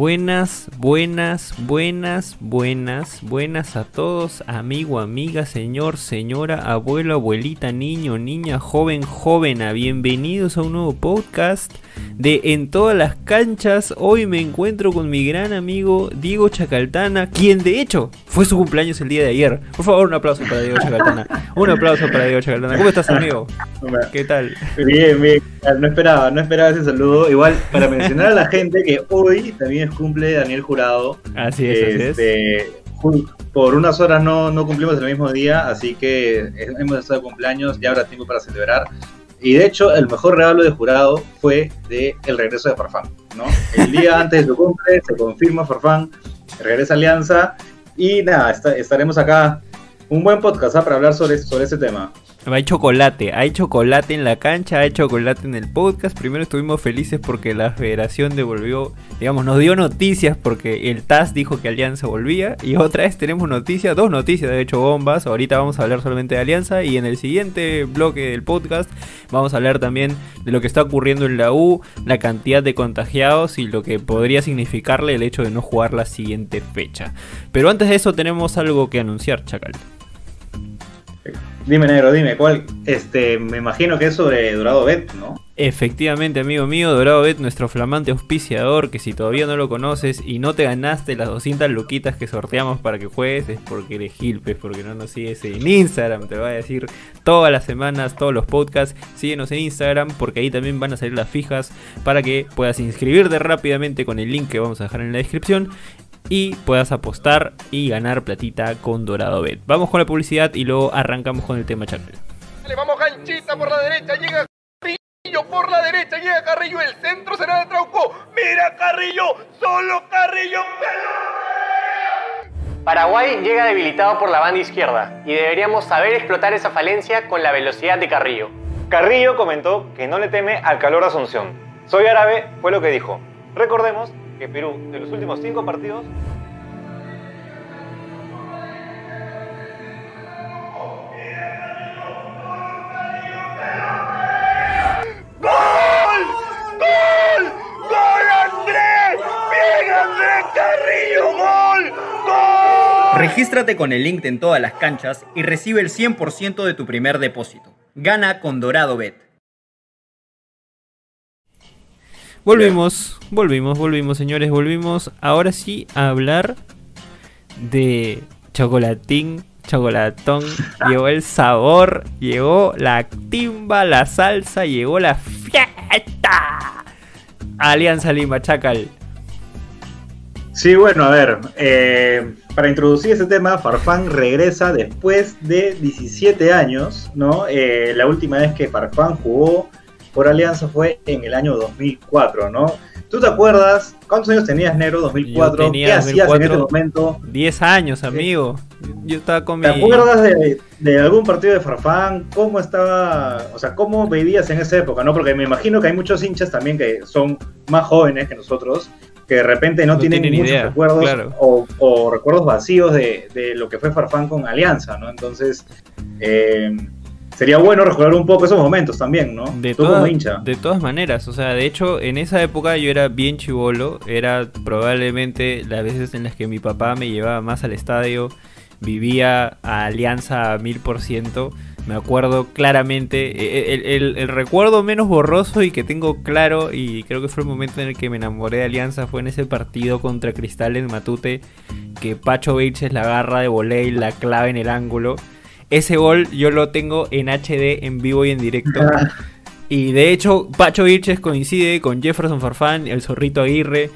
Buenas, buenas, buenas, buenas, buenas a todos, amigo, amiga, señor, señora, abuelo, abuelita, niño, niña, joven, jovena. Bienvenidos a un nuevo podcast de En todas las canchas. Hoy me encuentro con mi gran amigo Diego Chacaltana, quien de hecho fue su cumpleaños el día de ayer. Por favor, un aplauso para Diego Chacaltana. Un aplauso para Diego Chacaltana. ¿Cómo estás, amigo? ¿Qué tal? Bien, bien. No esperaba, no esperaba ese saludo. Igual, para mencionar a la gente que hoy también es cumple Daniel Jurado. Así es, así es. Este, por unas horas no, no cumplimos el mismo día, así que hemos estado de cumpleaños, ya habrá tiempo para celebrar. Y de hecho, el mejor regalo de jurado fue de el regreso de Farfán, ¿no? El día antes de su cumple se confirma Farfán, regresa Alianza y nada, estaremos acá. Un buen podcast ¿ah? para hablar sobre, sobre ese tema. Hay chocolate, hay chocolate en la cancha, hay chocolate en el podcast. Primero estuvimos felices porque la federación devolvió, digamos, nos dio noticias porque el TAS dijo que Alianza volvía. Y otra vez tenemos noticias, dos noticias, de hecho, bombas. Ahorita vamos a hablar solamente de Alianza. Y en el siguiente bloque del podcast vamos a hablar también de lo que está ocurriendo en la U, la cantidad de contagiados y lo que podría significarle el hecho de no jugar la siguiente fecha. Pero antes de eso tenemos algo que anunciar, Chacal. Dime, negro, dime, ¿cuál? Este, me imagino que es sobre Dorado Bet, ¿no? Efectivamente, amigo mío, Dorado Bet, nuestro flamante auspiciador, que si todavía no lo conoces y no te ganaste las 200 luquitas que sorteamos para que juegues, es porque eres gilpes, porque no nos sigues en Instagram, te lo voy a decir todas las semanas, todos los podcasts, síguenos en Instagram, porque ahí también van a salir las fijas para que puedas inscribirte rápidamente con el link que vamos a dejar en la descripción y puedas apostar y ganar platita con Dorado Bet. Vamos con la publicidad y luego arrancamos con el tema Channel. Le vamos ganchita por la derecha, llega Carrillo por la derecha, llega Carrillo, el centro será de Trauco. Mira Carrillo, solo Carrillo. Paraguay llega debilitado por la banda izquierda y deberíamos saber explotar esa falencia con la velocidad de Carrillo. Carrillo comentó que no le teme al calor de Asunción. Soy árabe, fue lo que dijo. Recordemos que Perú, de los últimos cinco partidos, ¡Gol! ¡Gol! ¡Gol, Andrés! ¡Bien, Andrés Carrillo! ¡Gol! ¡Gol! Regístrate con el link en todas las canchas y recibe el 100% de tu primer depósito. Gana con Dorado Bet. Volvimos, volvimos, volvimos, señores, volvimos. Ahora sí a hablar de chocolatín, chocolatón. Llegó el sabor, llegó la timba, la salsa, llegó la fiesta. Alianza Lima, Chacal. Sí, bueno, a ver, eh, para introducir ese tema, Farfán regresa después de 17 años, ¿no? Eh, la última vez que Farfán jugó por Alianza fue en el año 2004, ¿no? ¿Tú te acuerdas? ¿Cuántos años tenías, Negro, 2004? Tenía ¿Qué 2004, hacías en ese momento? 10 años, amigo. Yo estaba con mi... ¿Te acuerdas de, de, algún partido de Farfán? ¿Cómo estaba, o sea, cómo vivías en esa época, no? Porque me imagino que hay muchos hinchas también que son más jóvenes que nosotros, que de repente no, No tienen, tienen muchos idea, recuerdos claro. o, o recuerdos vacíos de, de lo que fue Farfán con Alianza, ¿no? Entonces, eh, sería bueno recordar un poco esos momentos también, ¿no? De, Tú todas- como hincha. de todas maneras, o sea, de hecho, en esa época yo era bien chivolo, era probablemente las veces en las que mi papá me llevaba más al estadio, vivía a Alianza a mil por ciento, me acuerdo claramente, e- el, el- el recuerdo menos borroso y que tengo claro, y creo que fue el momento en el que me enamoré de Alianza, fue en ese partido contra Cristal en Matute, que Pacho Vilches la agarra de volei, la clave en el ángulo. Ese gol yo lo tengo en HD, en vivo y en directo. Y de hecho, Pacho Vilches coincide con Jefferson Farfán, el zorrito Aguirre.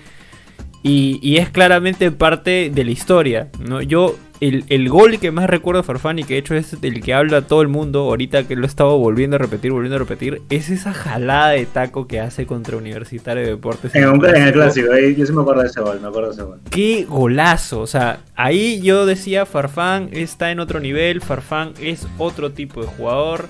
Y, y es claramente parte de la historia. ¿no? Yo, el, el gol que más recuerdo de Farfán y que de hecho es el que habla todo el mundo, ahorita que lo he estado volviendo a repetir, volviendo a repetir, es esa jalada de taco que hace contra Universitario de Deportes. En, un- en el clásico. clásico, ahí, yo sí me acuerdo de ese gol, me acuerdo de ese gol. Qué golazo. O sea, ahí yo decía, Farfán está en otro nivel, Farfán es otro tipo de jugador.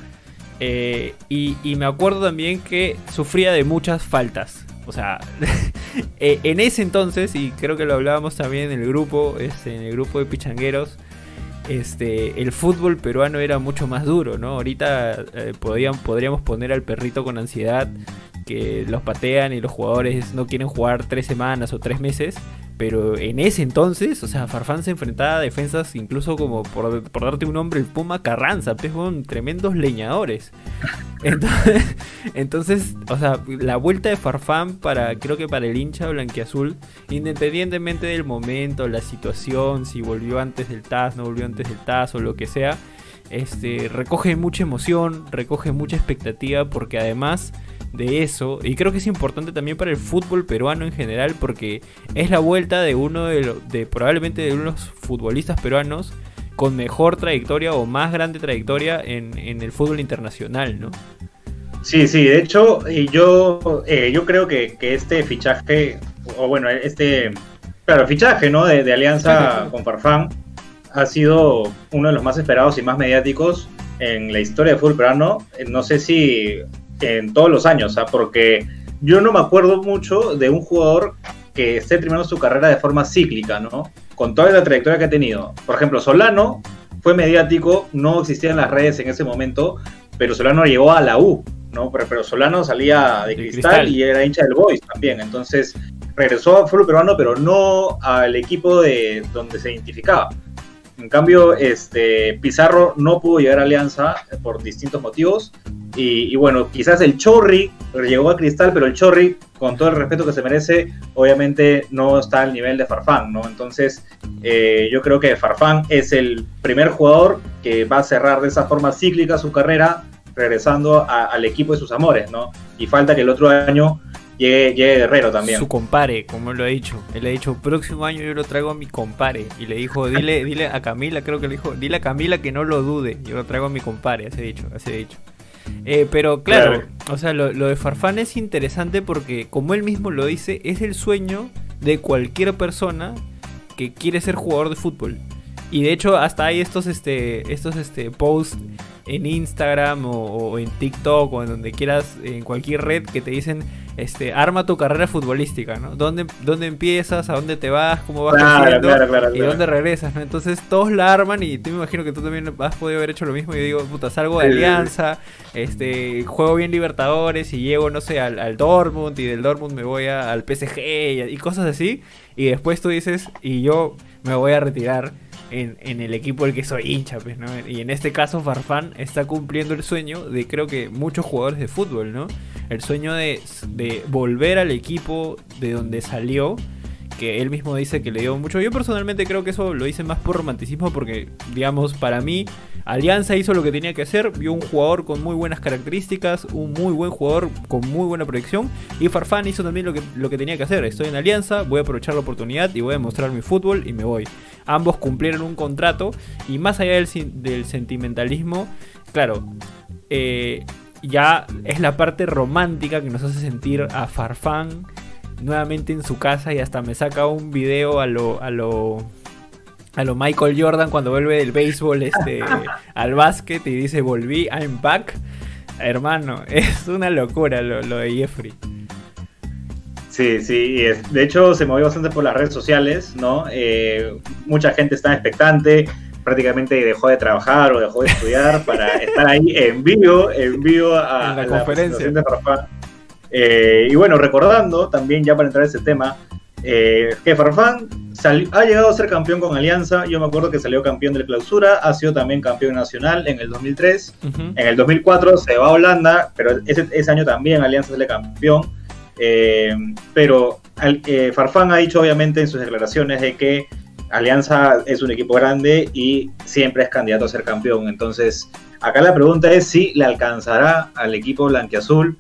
eh, y, y me acuerdo también que sufría de muchas faltas. O sea, eh, en ese entonces, y creo que lo hablábamos también en el grupo, este, en el grupo de pichangueros, este, el fútbol peruano era mucho más duro, ¿no? Ahorita eh, podríamos poner al perrito con ansiedad que los patean y los jugadores no quieren jugar tres semanas o tres meses. Pero en ese entonces, o sea, Farfán se enfrentaba a defensas incluso como, por, por darte un nombre, el Puma Carranza, pues, fueron tremendos leñadores. Entonces, entonces, o sea, la vuelta de Farfán para, creo que para el hincha blanquiazul, independientemente del momento, la situación, si volvió antes del TAS, no volvió antes del TAS o lo que sea, este, recoge mucha emoción, recoge mucha expectativa, porque además de eso, y creo que es importante también para el fútbol peruano en general, porque es la vuelta de uno de, lo- de probablemente de unos futbolistas peruanos con mejor trayectoria o más grande trayectoria en, en el fútbol internacional, ¿no? Sí, sí, de hecho, yo, eh, yo creo que, que este fichaje, o bueno, este, claro, fichaje, ¿no? De, de alianza con Farfán ha sido uno de los más esperados y más mediáticos en la historia del fútbol peruano. No sé si en todos los años, ¿ah? porque yo no me acuerdo mucho de un jugador que esté terminando su carrera de forma cíclica, ¿no? Con toda la trayectoria que ha tenido. Por ejemplo, Solano fue mediático, no existían las redes en ese momento, pero Solano llegó a la U, ¿no? Pero, pero Solano salía de Cristal. y era hincha del Boys también, entonces regresó al fútbol peruano, pero no al equipo de donde se identificaba. En cambio, este Pizarro no pudo llegar a Alianza por distintos motivos. Y, bueno, quizás el Chorri llegó a Cristal, pero el Chorri, con todo el respeto que se merece, obviamente no está al nivel de Farfán, ¿no? Entonces, eh, yo creo que Farfán es el primer jugador que va a cerrar de esa forma cíclica su carrera, regresando al equipo de sus amores, ¿no? Y falta que el otro año llegue, llegue Guerrero también. Su compare, como él lo ha dicho. Él ha dicho, próximo año yo lo traigo a mi compare. Y le dijo, dile, dile a Camila, creo que le dijo, dile a Camila que no lo dude. Yo lo traigo a mi compare, así ha dicho, así dicho. Eh, pero claro, Claro. o sea, lo, lo de Farfán es interesante porque, como él mismo lo dice, es el sueño de cualquier persona que quiere ser jugador de fútbol. Y de hecho, hasta hay estos, este, estos, este, posts en Instagram o, o en TikTok o en donde quieras, en cualquier red que te dicen, este, arma tu carrera futbolística, ¿no? ¿Dónde, dónde empiezas? ¿A dónde te vas? ¿Cómo vas Claro, creciendo? claro, claro, ¿Y dónde regresas? ¿no? Entonces todos la arman y tú me imagino que tú también has podido haber hecho lo mismo. Y digo, puta, salgo de Sí, sí, sí. Alianza, este, juego bien Libertadores y llego, no sé, al, al Dortmund y del Dortmund me voy a- al PSG y, y cosas así. Y después tú dices, y yo me voy a retirar en, en el equipo del que soy hincha, pues, ¿no? Y en este caso Farfán está cumpliendo el sueño de creo que muchos jugadores de fútbol, ¿no? El sueño de, de volver al equipo de donde salió que él mismo dice que le dio mucho. Yo personalmente creo que eso lo hice más por romanticismo porque, digamos, para mí, Alianza hizo lo que tenía que hacer, vio un jugador con muy buenas características, un muy buen jugador con muy buena proyección, y Farfán hizo también lo que, lo que tenía que hacer. Estoy en Alianza, voy a aprovechar la oportunidad y voy a mostrar mi fútbol y me voy. Ambos cumplieron un contrato y más allá del, del sentimentalismo, claro, eh, ya es la parte romántica que nos hace sentir a Farfán nuevamente en su casa y hasta me saca un video a lo a lo a lo Michael Jordan cuando vuelve del béisbol este al básquet y dice volví I'm back hermano es una locura lo, lo de Jeffrey Sí, sí, de hecho se movió bastante por las redes sociales, ¿no? Eh, mucha gente está expectante, prácticamente dejó de trabajar o dejó de estudiar para estar ahí en vivo, en vivo a, En la a conferencia. presentación de Farfán. Eh, y bueno, recordando también ya para entrar a ese tema, eh, que Farfán ha llegado a ser campeón con Alianza, yo me acuerdo que salió campeón de la clausura, ha sido también campeón nacional en el 2003, Ujú. en el 2004 se va a Holanda, pero ese, ese año también Alianza sale campeón. Eh, pero eh, Farfán ha dicho obviamente en sus declaraciones de que Alianza es un equipo grande y siempre es candidato a ser campeón. Entonces, acá la pregunta es si le alcanzará al equipo blanquiazul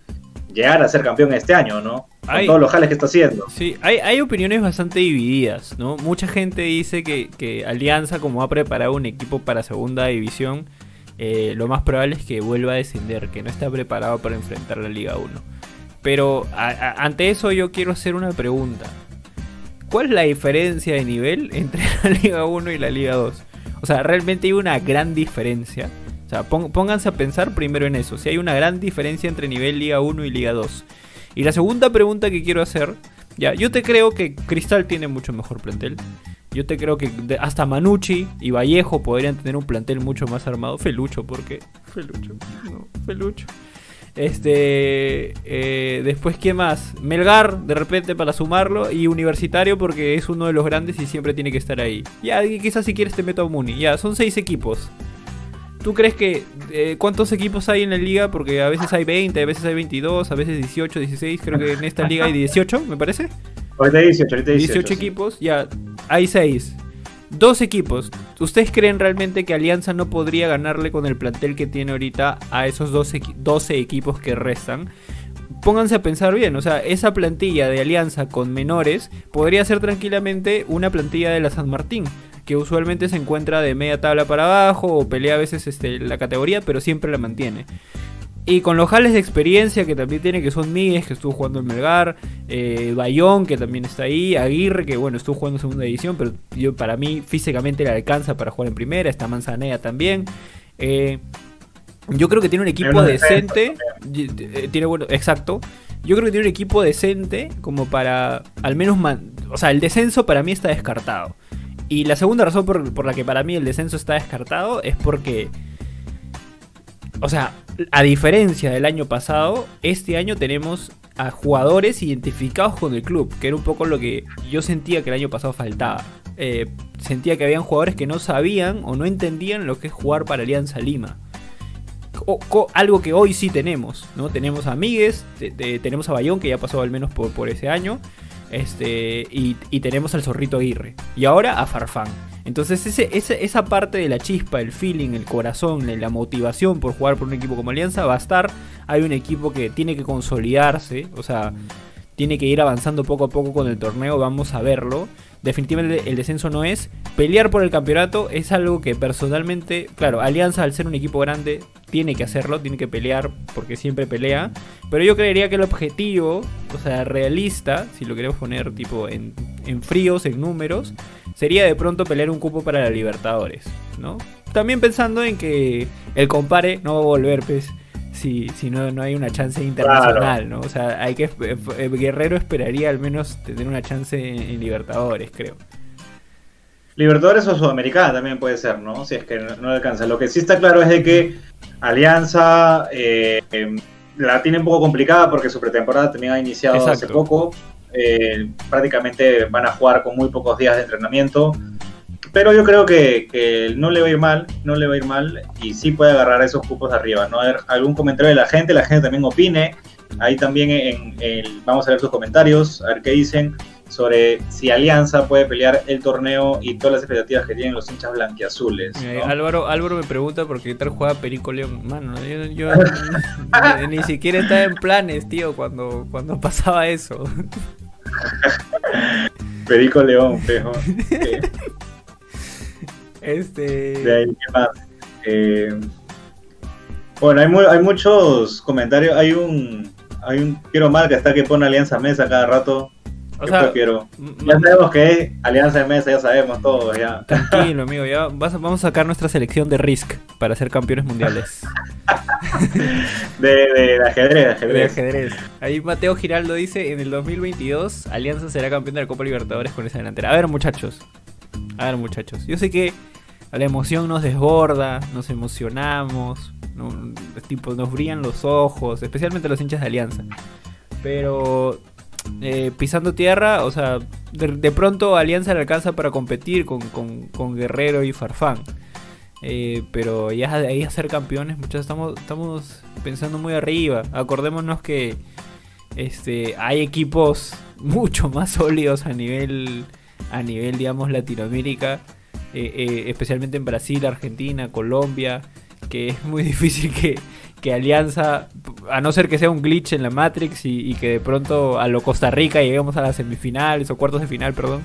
llegar a ser campeón este año, ¿no? Con Ay. todos los jales que está haciendo. Sí, hay, hay opiniones bastante divididas, ¿no? Mucha gente dice que, que Alianza, como ha preparado un equipo para segunda división, eh, lo más probable es que vuelva a descender, que no está preparado para enfrentar la Liga 1. Pero a- a- ante eso yo quiero hacer una pregunta. ¿Cuál es la diferencia de nivel entre la Liga 1 y la Liga 2? O sea, realmente hay una gran diferencia. O sea, pónganse a pensar primero en eso. Si hay una gran diferencia entre nivel Liga 1 y Liga 2. Y la segunda pregunta que quiero hacer, ya, yo te creo que Cristal tiene mucho mejor plantel. Yo te creo que hasta Manucci y Vallejo podrían tener un plantel mucho más armado. Felucho, porque Felucho, no, Felucho. Este, eh, después, ¿qué más? Melgar, de repente, para sumarlo. Y Universitario, porque es uno de los grandes y siempre tiene que estar ahí. Ya, y quizás si quieres te meto a Muni. Ya, son seis equipos. ¿Tú crees que eh, cuántos equipos hay en la liga? Porque a veces hay 20, a veces hay 22, a veces 18, 16. Creo que en esta liga hay 18, me parece. Ahorita hay 18, ahorita hay 18, 18. equipos, ya, hay 6. Dos equipos. ¿Ustedes creen realmente que Alianza no podría ganarle con el plantel que tiene ahorita a esos 12, equi- 12 equipos que restan? Pónganse a pensar bien, o sea, esa plantilla de Alianza con menores podría ser tranquilamente una plantilla de la San Martín, que usualmente se encuentra de media tabla para abajo o pelea a veces este, la categoría, pero siempre la mantiene. Y con los jales de experiencia que también tiene, que son Míguez, que estuvo jugando en Melgar, eh, Bayón, que también está ahí, Aguirre, que bueno, estuvo jugando en segunda división, pero yo, para mí físicamente le alcanza para jugar en primera, está Manzanea también. Eh, yo creo que tiene un equipo decente, eh, tiene bueno, exacto. Yo creo que tiene un equipo decente como para al menos man- o sea, el descenso para mí está descartado. Y la segunda razón por, por la que para mí el descenso está descartado es porque o sea, a diferencia del año pasado, este año tenemos a jugadores identificados con el club, que era un poco lo que yo sentía que el año pasado faltaba. Eh, sentía que habían jugadores que no sabían o no entendían lo que es jugar para Alianza Lima. O- algo que hoy sí tenemos, ¿no? Tenemos a te- tenemos a Bayón, que ya pasó al menos por, por ese año, este, y, y tenemos al Zorrito Aguirre. Y ahora a Farfán. Entonces ese, ese- esa parte de la chispa, el feeling, el corazón, la motivación por jugar por un equipo como Alianza va a estar. Hay un equipo que tiene que consolidarse, o sea, tiene que ir avanzando poco a poco con el torneo, vamos a verlo. Definitivamente el descenso no es. Pelear por el campeonato es algo que personalmente, claro, Alianza al ser un equipo grande tiene que hacerlo, tiene que pelear porque siempre pelea. Pero yo creería que el objetivo, o sea, realista, si lo queremos poner tipo en fríos, en números, sería de pronto pelear un cupo para la Libertadores, ¿no? También pensando en que el compare no va a volver, pues, si, si no, no hay una chance internacional, ¿no? O sea, hay que eh, Guerrero esperaría al menos tener una chance en, en Libertadores, creo. Libertadores o Sudamericana también puede ser, ¿no? Si es que no, alcanza. Lo que sí está claro es de que Alianza eh, eh, la tiene un poco complicada porque su pretemporada también ha iniciado hace poco. Eh, prácticamente van a jugar con muy pocos días de entrenamiento. Pero yo creo que, que no le va a ir mal, no le va a ir mal y sí puede agarrar esos cupos de arriba, ¿no? A ver, algún comentario de la gente, la gente también opine. Ahí también en, el- vamos a ver sus comentarios, a ver qué dicen sobre si Alianza puede pelear el torneo y todas las expectativas que tienen los hinchas blanquiazules. Eh, ¿no? Álvaro, Álvaro me pregunta por qué tal juega Perico León. Mano, yo, yo ni, ni siquiera estaba en planes, tío, cuando, cuando pasaba eso. Perico León, pejo. Eh, Este. de ahí, ¿qué más? Eh, bueno, hay, mu- hay muchos comentarios. Hay un, hay un Piero Mal que está que pone Alianza Mesa cada rato. O ¿Qué sea, Ya sabemos que es Alianza de Mesa, ya sabemos todos, ya. Tranquilo, amigo, ya vas a- vamos a sacar nuestra selección de Risk para ser campeones mundiales De, de, ajedrez, ajedrez. Ahí Mateo Giraldo dice, en el 2022 Alianza será campeón de la Copa Libertadores con esa delantera. A ver, muchachos. A ver, muchachos. Yo sé que la emoción nos desborda, nos emocionamos, no- tipo, nos brillan los ojos, especialmente los hinchas de Alianza. Pero eh, pisando tierra, o sea, de, de pronto Alianza le alcanza para competir con, con- con Guerrero y Farfán. Eh, pero ya de ahí a ser campeones, muchachos, estamos, estamos pensando muy arriba. Acordémonos que este, hay equipos mucho más sólidos a nivel, a nivel digamos, Latinoamérica. eh, eh, especialmente en Brasil, Argentina, Colombia, que es muy difícil que, que Alianza, a no ser que sea un glitch en la Matrix y, que de pronto a lo Costa Rica lleguemos a las semifinales o cuartos de final, perdón,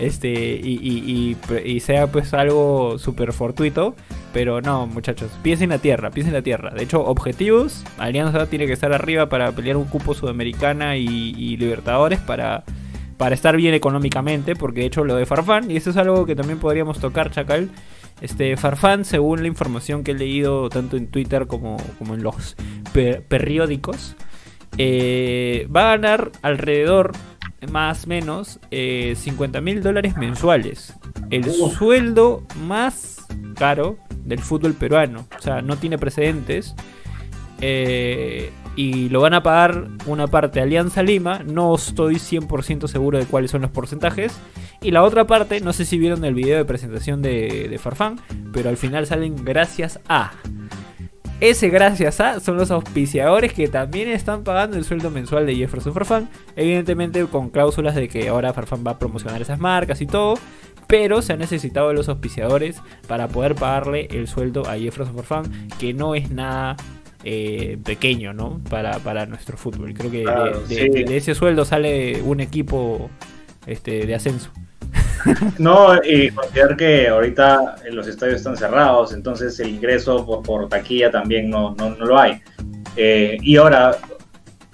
este y, y- y- sea pues algo súper fortuito, pero no, muchachos, piensen en la tierra, piensen en la tierra. De hecho, objetivos, Alianza tiene que estar arriba para pelear un cupo sudamericana y, y Libertadores para para estar bien económicamente, porque de hecho lo de Farfán, y eso es algo que también podríamos tocar, Chacal. Este Farfán, según la información que he leído tanto en Twitter como, como en los per- periódicos, eh, va a ganar alrededor, más o menos, eh, 50 mil dólares mensuales. El sueldo más caro del fútbol peruano. O sea, no tiene precedentes. Eh, y lo van a pagar una parte Alianza Lima, no estoy 100% seguro de cuáles son los porcentajes, y la otra parte, no sé si vieron el video de presentación de, de Farfán, pero al final salen gracias a... Ese gracias a son los auspiciadores que también están pagando el sueldo mensual de Jefferson Farfán. Evidentemente con cláusulas de que ahora Farfán va a promocionar esas marcas y todo. Pero se han necesitado los auspiciadores para poder pagarle el sueldo a Jefferson Farfán, que no es nada eh, pequeño, ¿no? Para, para nuestro fútbol. Creo que Claro, de, sí. de- de ese sueldo sale un equipo este, de ascenso. No, y considerar que ahorita los estadios están cerrados, entonces el ingreso por, por taquilla también no, no, no lo hay. Eh, y ahora,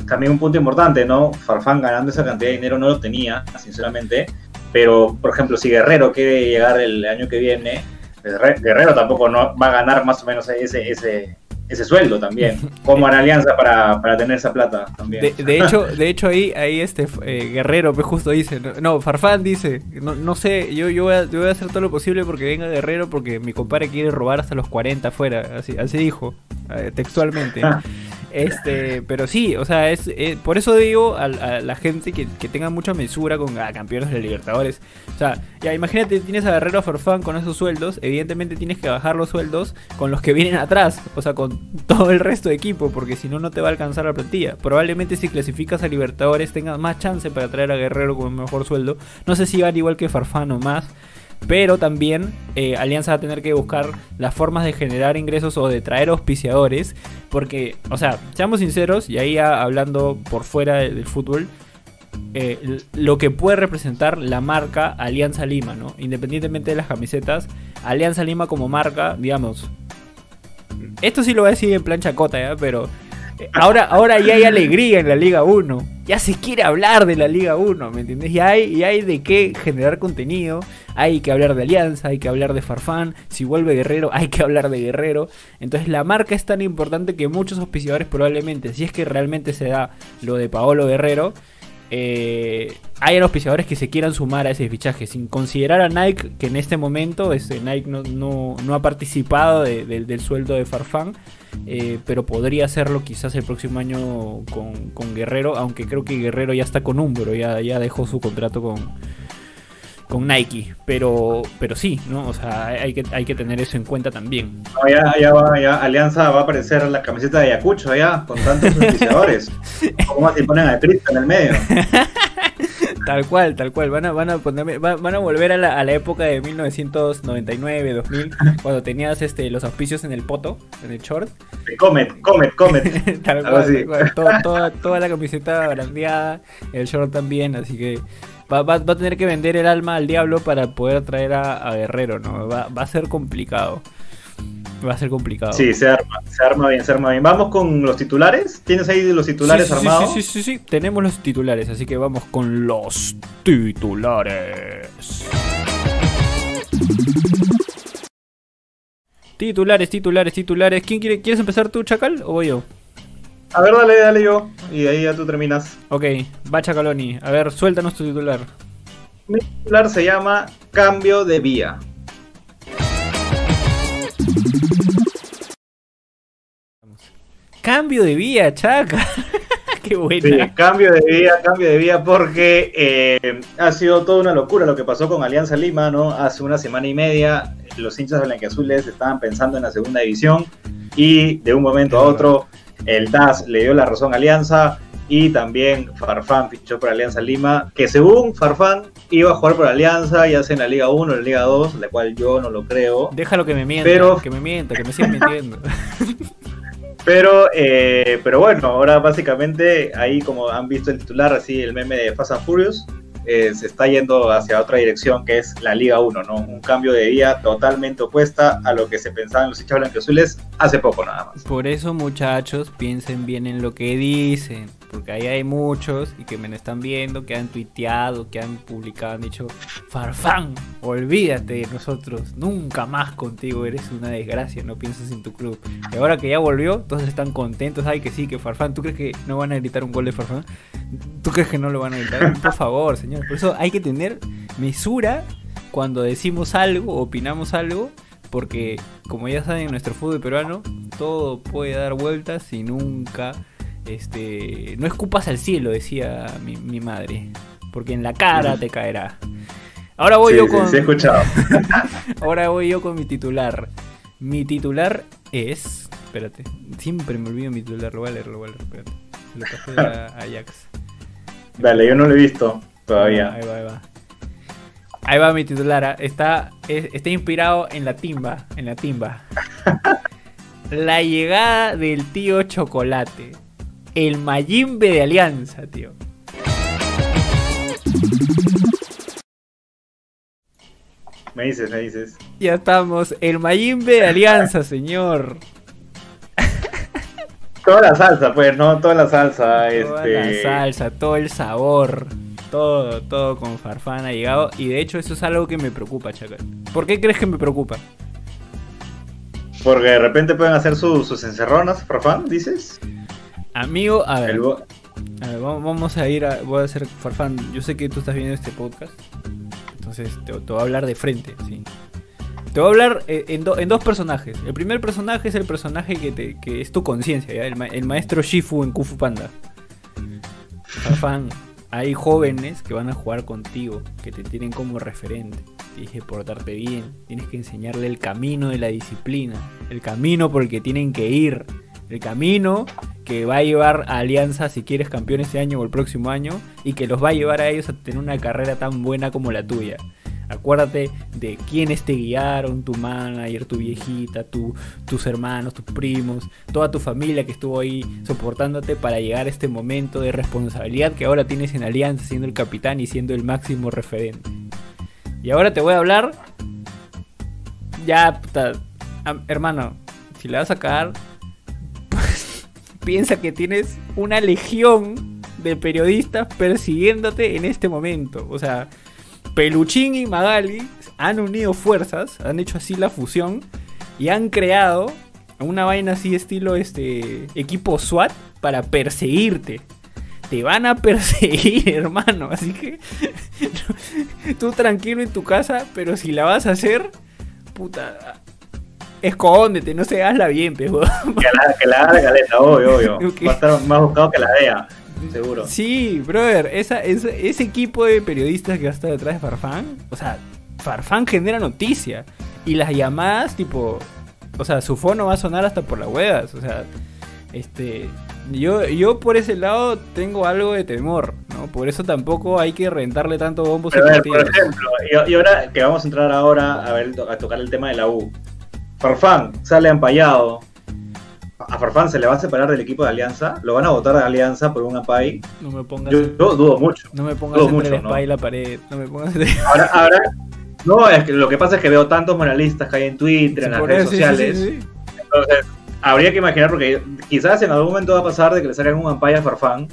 también un punto importante, ¿no? Farfán ganando esa cantidad de dinero no lo tenía, sinceramente. Pero, por ejemplo, si Guerrero quiere llegar el año que viene, pues, Re- Guerrero tampoco no, va a ganar más o menos ese, ese, ese sueldo también. Como en Alianza para, para tener esa plata también. De, de hecho, de hecho ahí, ahí este eh, Guerrero pues justo dice, no, no, Farfán dice, no, no sé, yo, yo, voy a, yo voy a hacer todo lo posible porque venga Guerrero porque mi compadre quiere robar hasta los 40 afuera, así, así dijo, eh, textualmente. Este, pero sí, o sea, es eh, por eso digo a, la gente que, que tenga mucha mesura con campeones de Libertadores. O sea, ya imagínate, tienes a Guerrero Farfán con esos sueldos, evidentemente tienes que bajar los sueldos con los que vienen atrás, o sea, con todo el resto de equipo, porque si no, no te va a alcanzar la plantilla. Probablemente si clasificas a Libertadores tengas más chance para traer a Guerrero con un mejor sueldo. No sé si van igual que Farfán o más. Pero también eh, Alianza va a tener que buscar las formas de generar ingresos o de traer auspiciadores. Porque, o sea, seamos sinceros, y ahí hablando por fuera de- del fútbol, eh, lo que puede representar la marca Alianza Lima, ¿no? Independientemente de las camisetas, Alianza Lima como marca, digamos. Esto sí lo voy a decir en plan chacota, ¿ya? Pero eh, ahora, ahora ya hay alegría en la Liga 1. Ya se quiere hablar de la Liga 1, ¿me entiendes? Ya hay, ya hay de qué generar contenido. Hay que hablar de Alianza, hay que hablar de Farfán. Si vuelve Guerrero, hay que hablar de Guerrero. Entonces la marca es tan importante que muchos auspiciadores probablemente, si es que realmente se da lo de Paolo Guerrero, eh, hay auspiciadores que se quieran sumar a ese fichaje, sin considerar a Nike, que en este momento este, Nike no, no- no ha participado de- de- del sueldo de Farfán, eh, pero podría hacerlo quizás el próximo año con, con Guerrero, aunque creo que Guerrero ya está con Umbro, ya, ya dejó su contrato con, con Nike, pero, pero sí, ¿no? O sea, hay que, hay que tener eso en cuenta también. No, ya, ya va, ya Alianza va a aparecer la camiseta de Ayacucho allá, con tantos auspiciadores. ¿Cómo se ponen a Cristo en el medio? Tal cual, tal cual. Van a, van a, ponerme- va- van a volver a la, a la época de 1999, 2000, cuando tenías este, los auspicios en el poto, en el short. Comet, Comet, Comet. tal cual, así. tal cual. Todo- toda, toda la camiseta brandeada, el short también, así que va, va- va a tener que vender el alma al diablo para poder traer a, a Guerrero, ¿no? Va, va a ser complicado. Va a ser complicado. Sí, se arma, se arma bien, se arma bien. Vamos con los titulares. ¿Tienes ahí los titulares Sí, sí, sí, armados? Sí, sí, sí, sí, tenemos los titulares, así que vamos con los titulares. Titulares, titulares, titulares. ¿Quién quiere, ¿Quieres empezar tú, Chacal, o voy yo? A ver, dale, dale yo. Y ahí ya tú terminas. Ok, va Chacaloni. A ver, suéltanos tu titular. Mi titular se llama Cambio de Vía. Cambio de vía, Chaca. Qué buena. Sí, cambio de vía, cambio de vía, porque eh, ha sido toda una locura lo que pasó con Alianza Lima, ¿no? Hace una semana y media, los hinchas blanquiazules estaban pensando en la segunda división y de un momento a otro el TAS le dio la razón a Alianza y también Farfán fichó por Alianza Lima, que según Farfán iba a jugar por Alianza, ya sea en la Liga 1 o en la Liga 2, la cual yo no lo creo. Déjalo que me mienta, Pero- que me mienta, que me siga mintiendo. Pero, eh, pero bueno, ahora básicamente ahí como han visto el titular, así el meme de Fast and Furious, eh, se está yendo hacia otra dirección que es la Liga 1, ¿no? Un cambio de vía totalmente opuesta a lo que se pensaba en los hinchas blanqueazules hace poco nada más. Por eso, muchachos, piensen bien en lo que dicen. Porque ahí hay muchos y que me están viendo, que han tuiteado, que han publicado, han dicho: Farfán, olvídate de nosotros, nunca más contigo, eres una desgracia, no pienses en tu club. Y ahora que ya volvió, todos están contentos. Ay, que sí, que Farfán, ¿tú crees que no van a gritar un gol de Farfán? ¿Tú crees que no lo van a gritar? Por favor, señor. Por eso hay que tener mesura cuando decimos algo, opinamos algo, porque como ya saben en nuestro fútbol peruano, todo puede dar vueltas y nunca este, no escupas al cielo, decía mi, mi madre, porque en la cara te caerá. Ahora voy Sí, yo con sí he escuchado. ahora voy yo con mi titular. Mi titular es, espérate, siempre me olvido mi titular, lo voy a leer, lo voy a leer, espérate. Se lo pasé a a Ajax. Dale, yo no lo he visto todavía. Ahí va, ahí va. Ahí va mi titular. ah. Está, es- está inspirado en la timba. En la timba. la llegada del tío Chocolate. El Mayimbe de Alianza, tío. Me dices, me dices. Ya estamos. El Mayimbe de Alianza, señor. Toda la salsa, pues, ¿no? Toda la salsa. Toda este... la salsa, todo el sabor. Todo, todo con Farfán ha llegado. Y de hecho, eso es algo que me preocupa, Chacal. ¿Por qué crees que me preocupa? Porque de repente pueden hacer su- sus encerronas, Farfán, dices. Amigo, a ver. A ver, vamos a ir a. Voy a hacer Farfán. Yo sé que tú estás viendo este podcast. Entonces te, te voy a hablar de frente, ¿sí? Te voy a hablar eh, en, do- en dos personajes. El primer personaje es el personaje que, te, que es tu conciencia. El, ma- el maestro Shifu en Kung Fu Panda. Farfán, hay jóvenes que van a jugar contigo, que te tienen como referente. Tienes que portarte bien, tienes que enseñarle el camino de la disciplina, el camino por el que tienen que ir, el camino que va a llevar a Alianza si quieres campeón este año o el próximo año y que los va a llevar a ellos a tener una carrera tan buena como la tuya. Acuérdate de quiénes te guiaron, tu manager, tu viejita, tu- tus hermanos, tus primos, toda tu familia que estuvo ahí soportándote para llegar a este momento de responsabilidad que ahora tienes en Alianza siendo el capitán y siendo el máximo referente. Y ahora te voy a hablar. Ya, puta, hermano, si le vas a cagar, piensa que tienes una legión de periodistas persiguiéndote en este momento. O sea, Peluchín y Magali han unido fuerzas, han hecho así la fusión y han creado una vaina así estilo este equipo SWAT para perseguirte. Te van a perseguir, hermano. Así que tú tranquilo en tu casa, pero si la vas a hacer, puta, escóndete, no se hazla bien, pe. Que la, que la haga la caleta, obvio, obvio. Va a estar más buscado que la DEA, seguro. Sí, brother, esa, esa- ese equipo de periodistas que está detrás de Farfán, o sea, Farfán genera noticia. Y las llamadas, tipo, o sea, su fono va a sonar hasta por las huevas, o sea, este, yo, yo por ese lado tengo algo de temor, ¿no? Por eso tampoco hay que rentarle tanto bombos y a por ejemplo, y, y ahora que vamos a entrar ahora a, ver, a tocar el tema de la U. Farfán sale ampallado. A Farfán se le va a separar del equipo de Alianza. Lo van a votar de Alianza por un ampay. No me pongas, Yo, yo dudo mucho. no me pongas dudo entre mucho, la ¿no? y la pared, no me pongas entre... Ahora, ahora, no, es que lo que pasa es que veo tantos moralistas que hay en Twitter, en las redes sí, sociales. sí, sí. Entonces, habría que imaginar, porque quizás en algún momento va a pasar de que le salgan un ampay a Farfán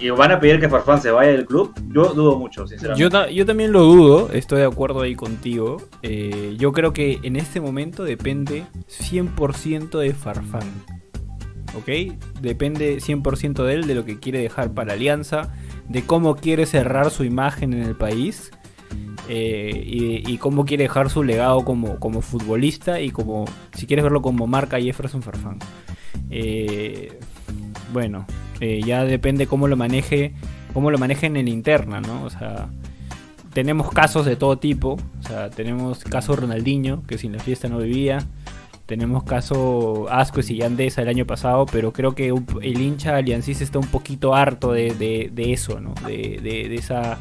y van a pedir que Farfán se vaya del club. Yo dudo mucho, sinceramente. Yo, ta- yo también lo dudo, estoy de acuerdo ahí contigo. Eh, yo creo que en este momento depende 100% de Farfán. ¿Ok? Depende 100% de él, de lo que quiere dejar para Alianza, de cómo quiere cerrar su imagen en el país eh, y, y cómo quiere dejar su legado como, como futbolista y como, si quieres verlo como marca Jefferson Farfán. Eh, bueno, eh, ya depende cómo lo maneje, cómo lo maneje en interna, ¿no? O sea, tenemos casos de todo tipo. O sea, tenemos caso Ronaldinho, que sin la fiesta no vivía. Tenemos caso Ascuez y Yandesa el año pasado, pero creo que el hincha aliancista está un poquito harto de, de- eso, ¿no? De, de- esa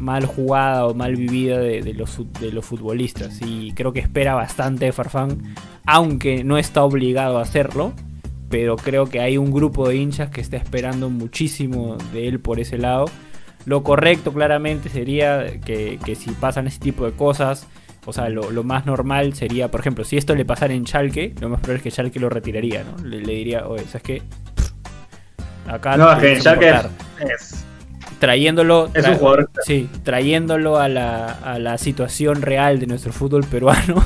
mal jugada o mal vivida de, los, de los futbolistas. Y creo que espera bastante de Farfán, aunque no está obligado a hacerlo. Pero creo que hay un grupo de hinchas que está esperando muchísimo de él por ese lado. Lo correcto claramente sería que, que si pasan ese tipo de cosas, o sea, lo, lo más normal sería, por ejemplo, si esto le pasara en Schalke, lo más probable es que Schalke lo retiraría, ¿no? Le, le diría, oye, ¿sabes qué? Acá no, que portar". es, trayéndolo es un jugador. sí, trayéndolo a la, a la situación real de nuestro fútbol peruano.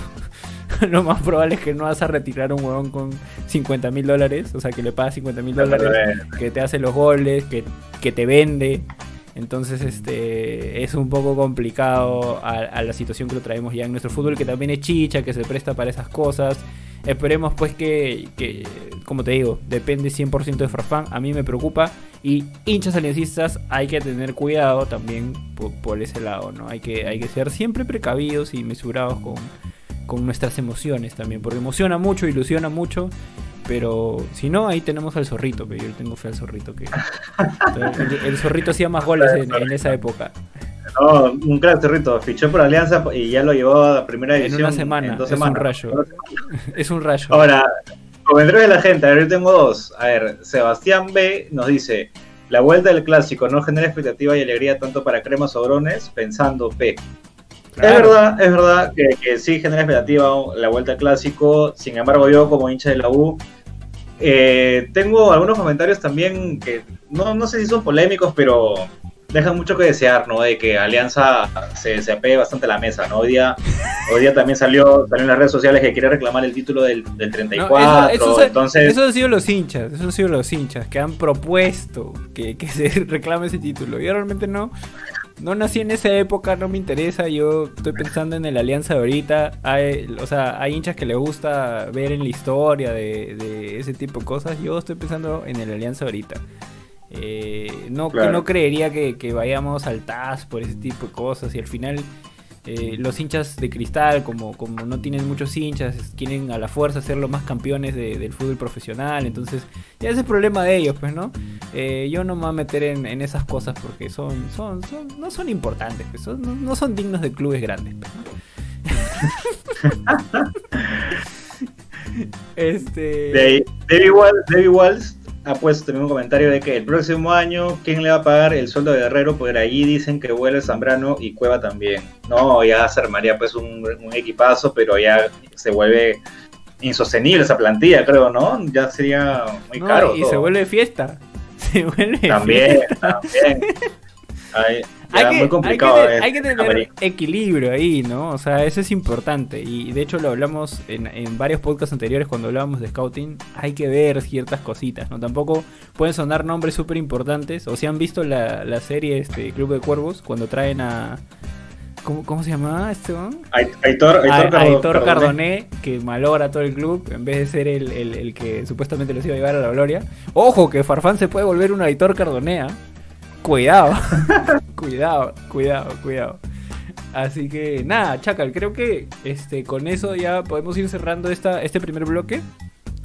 lo más probable es que no vas a retirar un huevón con 50 mil dólares, o sea, que le pagas 50 mil dólares que te hace los goles, que, que te vende. Entonces, este es un poco complicado a, a la situación que lo traemos ya en nuestro fútbol, que también es chicha, que se presta para esas cosas. Esperemos pues que, que, como te digo, depende 100% de Farfán. A mí me preocupa. Y hinchas aliancistas hay que tener cuidado también por, por ese lado, ¿no? Hay que, hay que ser siempre precavidos y mesurados con, con nuestras emociones también. Porque emociona mucho, ilusiona mucho. Pero si no, ahí tenemos al zorrito, pero yo tengo fe al zorrito. que El, el zorrito hacía más goles en, en esa época. No, un crack Cerrito, fichó por Alianza y ya lo llevó a la primera En división. una semana, en dos es un rayo. Es un rayo. Ahora, comentarios de la gente, a ver, yo tengo dos. A ver, Sebastián B nos dice, la vuelta del clásico no genera expectativa y alegría tanto para cremas o brones, pensando P. Claro. Es verdad, es verdad que, que sí genera expectativa la vuelta al clásico, sin embargo yo como hincha de la U, eh, tengo algunos comentarios también que no, no sé si son polémicos, pero dejan mucho que desear, ¿no? De que Alianza se, se apegue bastante a la mesa, ¿no? Hoy día, hoy día también salió, salió en las redes sociales que quiere reclamar el título del, del No, 34, eso, eso- entonces... eso han sido los hinchas, eso han sido los hinchas que han propuesto que, que se reclame ese título. Yo realmente no, no nací en esa época, no me interesa. Yo estoy pensando en el Alianza de ahorita. Hay, o sea, hay hinchas que les gusta ver en la historia de, de ese tipo de cosas. Yo estoy pensando en el Alianza de ahorita. Eh, no, Claro. no creería que, que vayamos al TAS por ese tipo de cosas y al final eh, los hinchas de cristal, como, como no tienen muchos hinchas, quieren a la fuerza ser los más campeones de- del fútbol profesional. Entonces, ya ese es el problema de ellos, pues, ¿no? Eh, yo no me voy a meter en, en esas cosas porque son, son, son- no son importantes, pues, son- no, no son dignos de clubes grandes, pues, ¿no? este. David Walls ha puesto también un comentario de que el próximo año, ¿quién le va a pagar el sueldo de Guerrero? Porque allí dicen que vuelve Zambrano y Cueva también. No, ya se armaría pues un, un equipazo, pero ya se vuelve insostenible esa plantilla, creo, ¿no? Ya sería muy no, caro. y todo. se vuelve fiesta. Se vuelve También, fiesta. también. Ya hay que, muy complicado. hay que, es- hay que tener América. equilibrio ahí, ¿no? O sea, eso es importante. Y de hecho lo hablamos en, en varios podcasts anteriores cuando hablábamos de scouting. Hay que ver ciertas cositas, ¿no? Tampoco pueden sonar nombres súper importantes. O si han visto la, la serie este Club de Cuervos, cuando traen a... ¿Cómo, cómo se llamaba este Aitor, Aitor, Aitor Cardoné. Cardoné, que malogra todo el club en vez de ser el, el- el que supuestamente los iba a llevar a la gloria. Ojo, que Farfán se puede volver un Aitor Cardonea. Cuidado, cuidado, cuidado, cuidado. Así que nada, Chacal, creo que este con eso ya podemos ir cerrando esta, este primer bloque.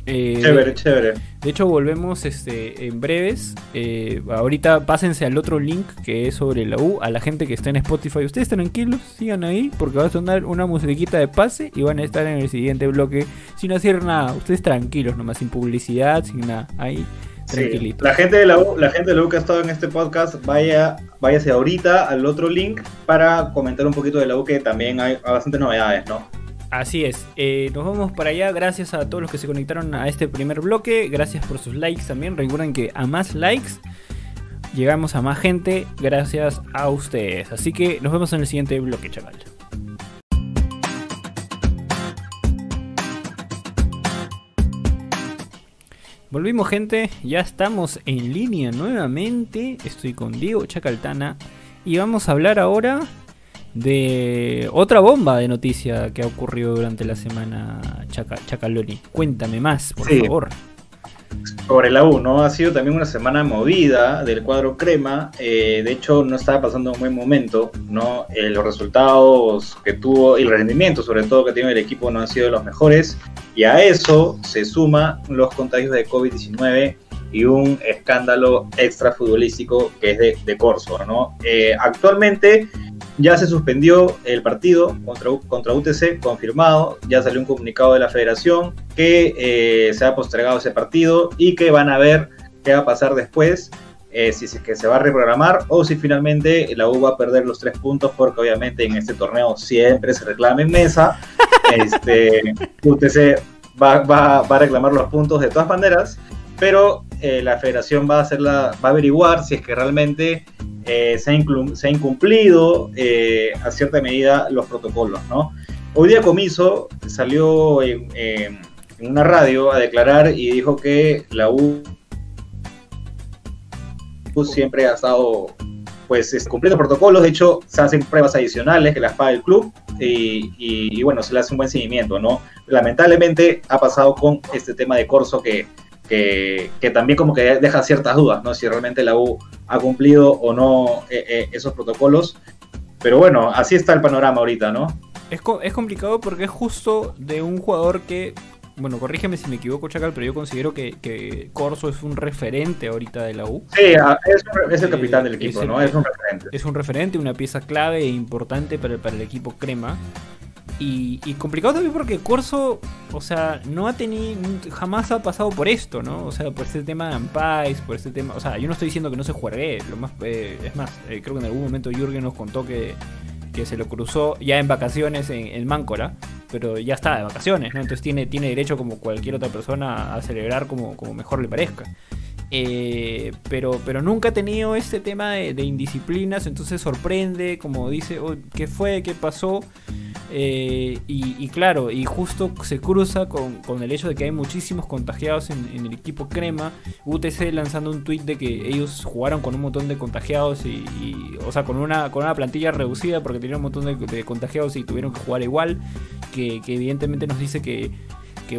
Eh, Chévere, chévere. de hecho, volvemos este, en breves. Eh, ahorita pásense al otro link que es sobre la U. A la gente que está en Spotify, ustedes tranquilos, sigan ahí porque va a sonar una musiquita de pase y van a estar en el siguiente bloque sin hacer nada. Ustedes tranquilos, nomás sin publicidad, sin nada. Ahí, Sí, tranquilitos. La gente de la U, la gente de la U que ha estado en este podcast, vaya, váyase ahorita al otro link para comentar un poquito de la U que también hay bastantes novedades, ¿no? Así es, eh, nos vamos para allá. Gracias a todos los que se conectaron a este primer bloque. Gracias por sus likes también. Recuerden que a más likes llegamos a más gente gracias a ustedes. Así que nos vemos en el siguiente bloque, chaval. Volvimos gente, ya estamos en línea nuevamente. Estoy con Diego Chacaltana y vamos a hablar ahora de otra bomba de noticia que ha ocurrido durante la semana Chaca, Chacaloni. Cuéntame más, por Sí. favor. Sobre la U, ¿no? Ha sido también una semana movida del cuadro crema. eh, de hecho, no estaba pasando un buen momento, ¿no? Eh, los resultados que tuvo y el rendimiento, sobre todo, que tiene el equipo no han sido los mejores. Y a eso se suma los contagios de COVID-19 y un escándalo extra futbolístico que es de, de Corso, ¿no? Eh, actualmente ya se suspendió el partido contra, contra UTC, confirmado, ya salió un comunicado de la federación que eh, se ha postergado ese partido y que van a ver qué va a pasar después, eh, si es que se va a reprogramar o si finalmente la U va a perder los tres puntos, porque obviamente en este torneo siempre se reclama en mesa, este, UTC va, va- va a reclamar los puntos de todas maneras, pero eh, la federación va a, hacerla, va a averiguar si es que realmente eh, se, ha inclu- se ha incumplido eh, a cierta medida los protocolos, ¿no? Hoy día Comiso salió en- en una radio a declarar y dijo que la U siempre ha estado pues es- cumpliendo protocolos, de hecho se hacen pruebas adicionales que las paga el club y, y- bueno, se le hace un buen seguimiento, ¿no? Lamentablemente ha pasado con este tema de Corso que, que, que también como que deja ciertas dudas, ¿no? Si realmente la U ha cumplido o no eh, eh, esos protocolos. Pero bueno, así está el panorama ahorita, ¿no? Es, es complicado porque es justo de un jugador que, bueno, corrígeme si me equivoco, Chacal, pero yo considero que, que Corso es un referente ahorita de la U. Sí, a- es, el Eh, capitán del equipo, es el- ¿no? Es un referente. Es un referente, una pieza clave e importante para, para el equipo Crema. Y, y complicado también porque Corso, o sea, no ha tenido, jamás ha pasado por esto, ¿no? O sea, por este tema de Ampais, por este tema, o sea, yo no estoy diciendo que no se juegue, lo más, eh, es más, eh, creo que en algún momento Jürgen nos contó que, que se lo cruzó ya en vacaciones en, en Máncora, pero ya está de vacaciones, ¿no? Entonces tiene, tiene derecho como cualquier otra persona a celebrar como, como mejor le parezca. Eh, pero, pero nunca ha tenido este tema de, de indisciplinas, entonces sorprende, como dice, "Oh, ¿qué fue? ¿Qué pasó? Eh, y, claro, y justo se cruza con, el hecho de que hay muchísimos contagiados en, el equipo Crema. UTC lanzando un tweet de que ellos jugaron con un montón de contagiados y, o sea, con una, con una plantilla reducida porque tenían un montón de, contagiados y tuvieron que jugar igual. Que, evidentemente nos dice que,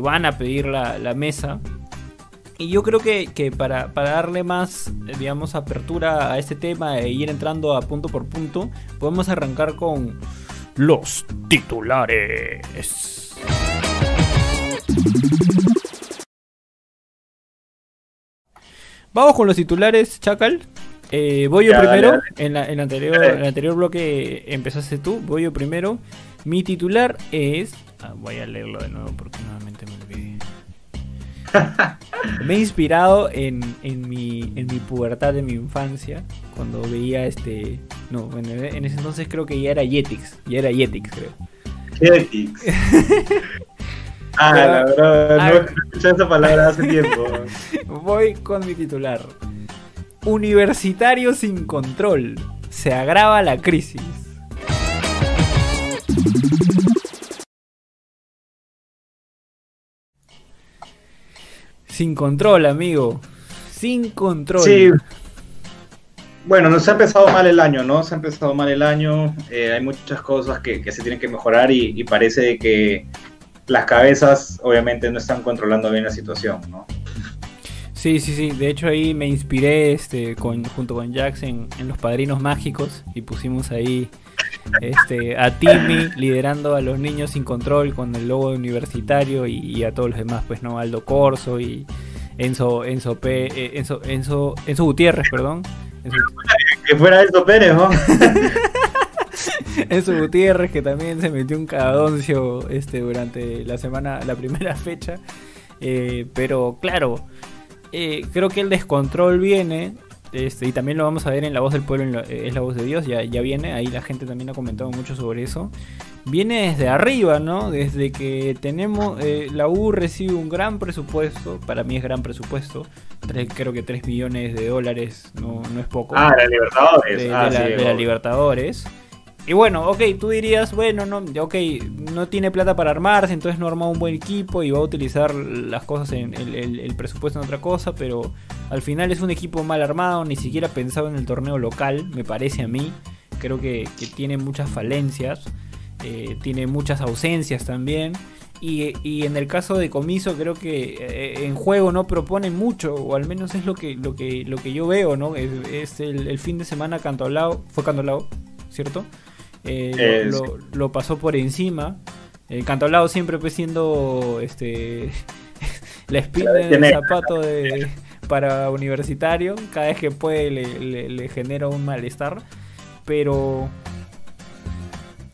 van a pedir la, mesa. Y yo creo que, para, para darle más, digamos, apertura a este tema e ir entrando a punto por punto, podemos arrancar con los titulares. Vamos con los titulares, Chacal. Eh, voy yo Ya, primero. dale. En, la- en anterior, Dale. en el anterior bloque empezaste tú. Voy yo primero. Mi titular es. ah, voy a leerlo de nuevo porque nuevamente me olvidé. Me he inspirado en, en, mi, en mi pubertad, en mi infancia, cuando veía este... No, en ese entonces creo que ya era Jetix, ya era Jetix creo. Jetix. Ah, Pero- la verdad, no he escuchado esa palabra hace tiempo. Voy con mi titular. Universitario sin control. Se agrava la crisis. Sin control, amigo. Sin control. Sí. Bueno, nos ha empezado mal el año, ¿no? Se ha empezado mal el año. eh, hay muchas cosas que, que se tienen que mejorar y, y parece que las cabezas obviamente no están controlando bien la situación, ¿no? Sí, sí, sí. De hecho ahí me inspiré este, con, junto con Jax en, en Los Padrinos Mágicos y pusimos ahí este, a Timmy liderando a los niños sin control con el logo universitario y, y a todos los demás, pues no, Aldo Corso y Enzo, Enzo, P, eh, Enzo, Enzo, Enzo Gutiérrez, perdón. Enzo, Que fuera esto Pérez, ¿no? Enzo Gutiérrez que también se metió un cadoncio este, durante la semana, la primera fecha. Eh, pero claro, eh, creo que el descontrol viene. Este, y también lo vamos a ver en La Voz del Pueblo, en la- eh, es la voz de Dios, ya, ya viene, ahí la gente también ha comentado mucho sobre eso. Viene desde arriba, ¿no? Desde que tenemos, eh, la U recibe un gran presupuesto, para mí es gran presupuesto, tres- creo que 3 millones de dólares no, no es poco Ah, la Libertadores. de, de ah, la, sí, de la. Libertadores. Y bueno, ok, tú dirías, bueno, no, ok, no tiene plata para armarse, entonces no arma un buen equipo y va a utilizar las cosas en el, el- presupuesto en otra cosa, pero al final es un equipo mal armado, ni siquiera pensado en el torneo local, me parece a mí. Creo que, tiene muchas falencias, eh, tiene muchas ausencias también. Y, en el caso de Comiso creo que eh, en juego no propone mucho, o al menos es lo que, lo que, lo que yo veo, ¿no? Es, el fin de semana Cantolao, fue Cantolao, ¿cierto? Eh, lo- Eh, lo, lo pasó por encima. El Cantolao siempre pues siendo este la espina La en el tiene- zapato de, para universitario, cada vez que puede le, le- le genera un malestar, pero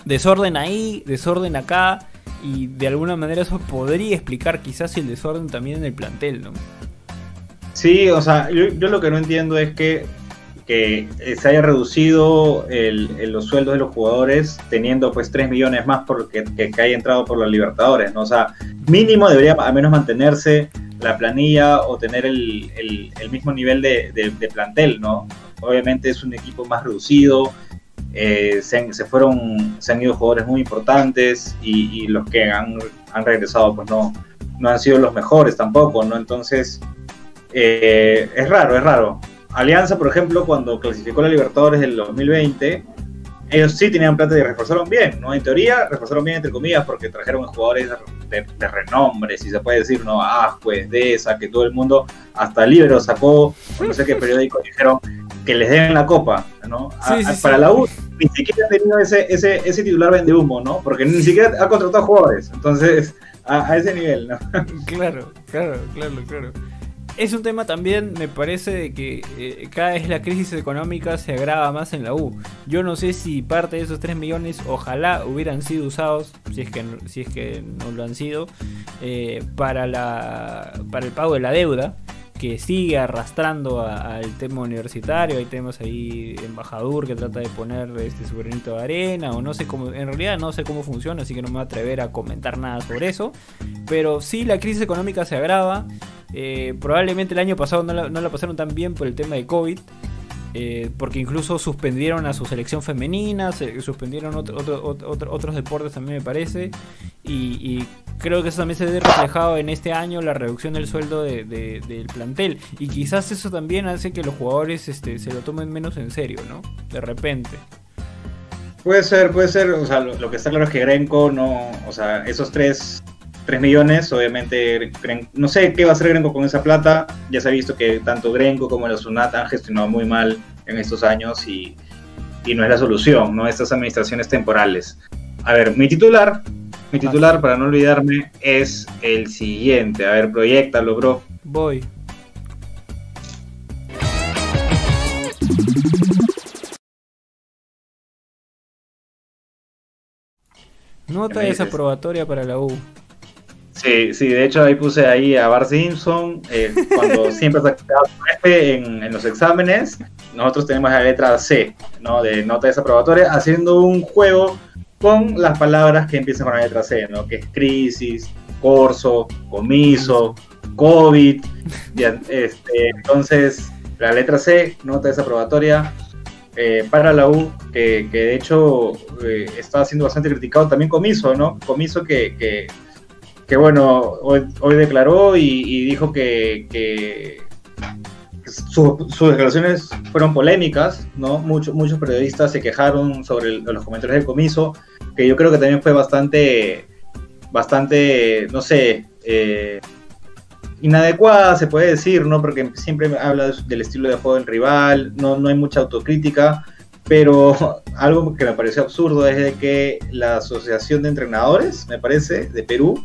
desorden ahí, desorden acá, y de alguna manera eso podría explicar quizás el desorden también en el plantel, ¿no? Sí, o sea, yo, yo lo que no entiendo es que, que eh, se haya reducido el- los sueldos de los jugadores teniendo pues 3 millones más por que, que, haya entrado por los Libertadores, ¿no? O sea, mínimo debería al menos mantenerse la planilla o tener el, el- mismo nivel de, plantel, ¿no? Obviamente es un equipo más reducido, eh, se, se fueron, se han ido jugadores muy importantes y, y los que han, han regresado pues no, no han sido los mejores tampoco, ¿no? Entonces... Eh, es raro, es raro. Alianza, por ejemplo, cuando clasificó la Libertadores del 2020, ellos sí tenían plata y reforzaron bien, ¿no? En teoría, reforzaron bien entre comillas porque trajeron jugadores de, renombre, si se puede decir, ¿no? Ah, pues de esa, que todo el mundo, hasta Libero sacó, no sé qué periódico dijeron que les den la copa, ¿no? A- Sí, sí, a- sí. para la U ni siquiera ha tenido ese, ese, ese titular vende humo, ¿no? Porque ni siquiera ha contratado jugadores, entonces a, a ese nivel, ¿no? Claro, claro, claro, claro. Es un tema también, me parece, de que eh, cada vez la crisis económica se agrava más en la U. Yo no sé si parte de esos 3 millones, ojalá hubieran sido usados, si es que, si es que no lo han sido, eh, para, la, para el pago de la deuda, que sigue arrastrando al tema universitario. Hay temas ahí, embajador que trata de poner este, su granito de arena, o no sé cómo, en realidad no sé cómo funciona, así que no me voy a atrever a comentar nada sobre eso. Pero sí, la crisis económica se agrava. Eh, probablemente el año pasado no la, no la pasaron tan bien por el tema de COVID. Eh, porque incluso suspendieron a su selección femenina, se- suspendieron otro- otro- otro- otro- otros deportes también me parece. Y, creo que eso también se ve reflejado en este año la reducción del sueldo de- del plantel. Y quizás eso también hace que los jugadores este, se lo tomen menos en serio, ¿no? De repente. Puede ser, puede ser, o sea, lo, lo que está claro es que Grenco no, o sea, esos tres, tres millones, obviamente, no sé qué va a hacer Grenco con esa plata, ya se ha visto que tanto Grenco como los Sunat han gestionado muy mal en estos años y, y no es la solución, ¿no? Estas administraciones temporales. A ver, mi titular, mi titular, para no olvidarme, es el siguiente, a ver, proyectalo, bro. Voy. Nota desaprobatoria para la U. Sí, sí, de hecho ahí puse ahí a Bar Simpson, eh, cuando siempre sacaba F en, en los exámenes, nosotros tenemos la letra C, ¿no? De nota desaprobatoria, haciendo un juego con las palabras que empiezan con la letra C, ¿no? Que es crisis, corso, comiso, COVID, este, entonces la letra C, nota desaprobatoria, eh, para la U, que, que de hecho eh, está siendo bastante criticado también Comiso, ¿no? Comiso que, que, que, bueno, hoy, hoy declaró y, dijo que, su- sus declaraciones fueron polémicas, ¿no? Muchos muchos periodistas se quejaron sobre los comentarios del Comiso, que yo creo que también fue bastante, bastante, no sé, eh, inadecuada, se puede decir, ¿no? Porque siempre habla de- del estilo de juego del rival, no, no hay mucha autocrítica, pero algo que me pareció absurdo es de que la Asociación de Entrenadores, me parece, de Perú,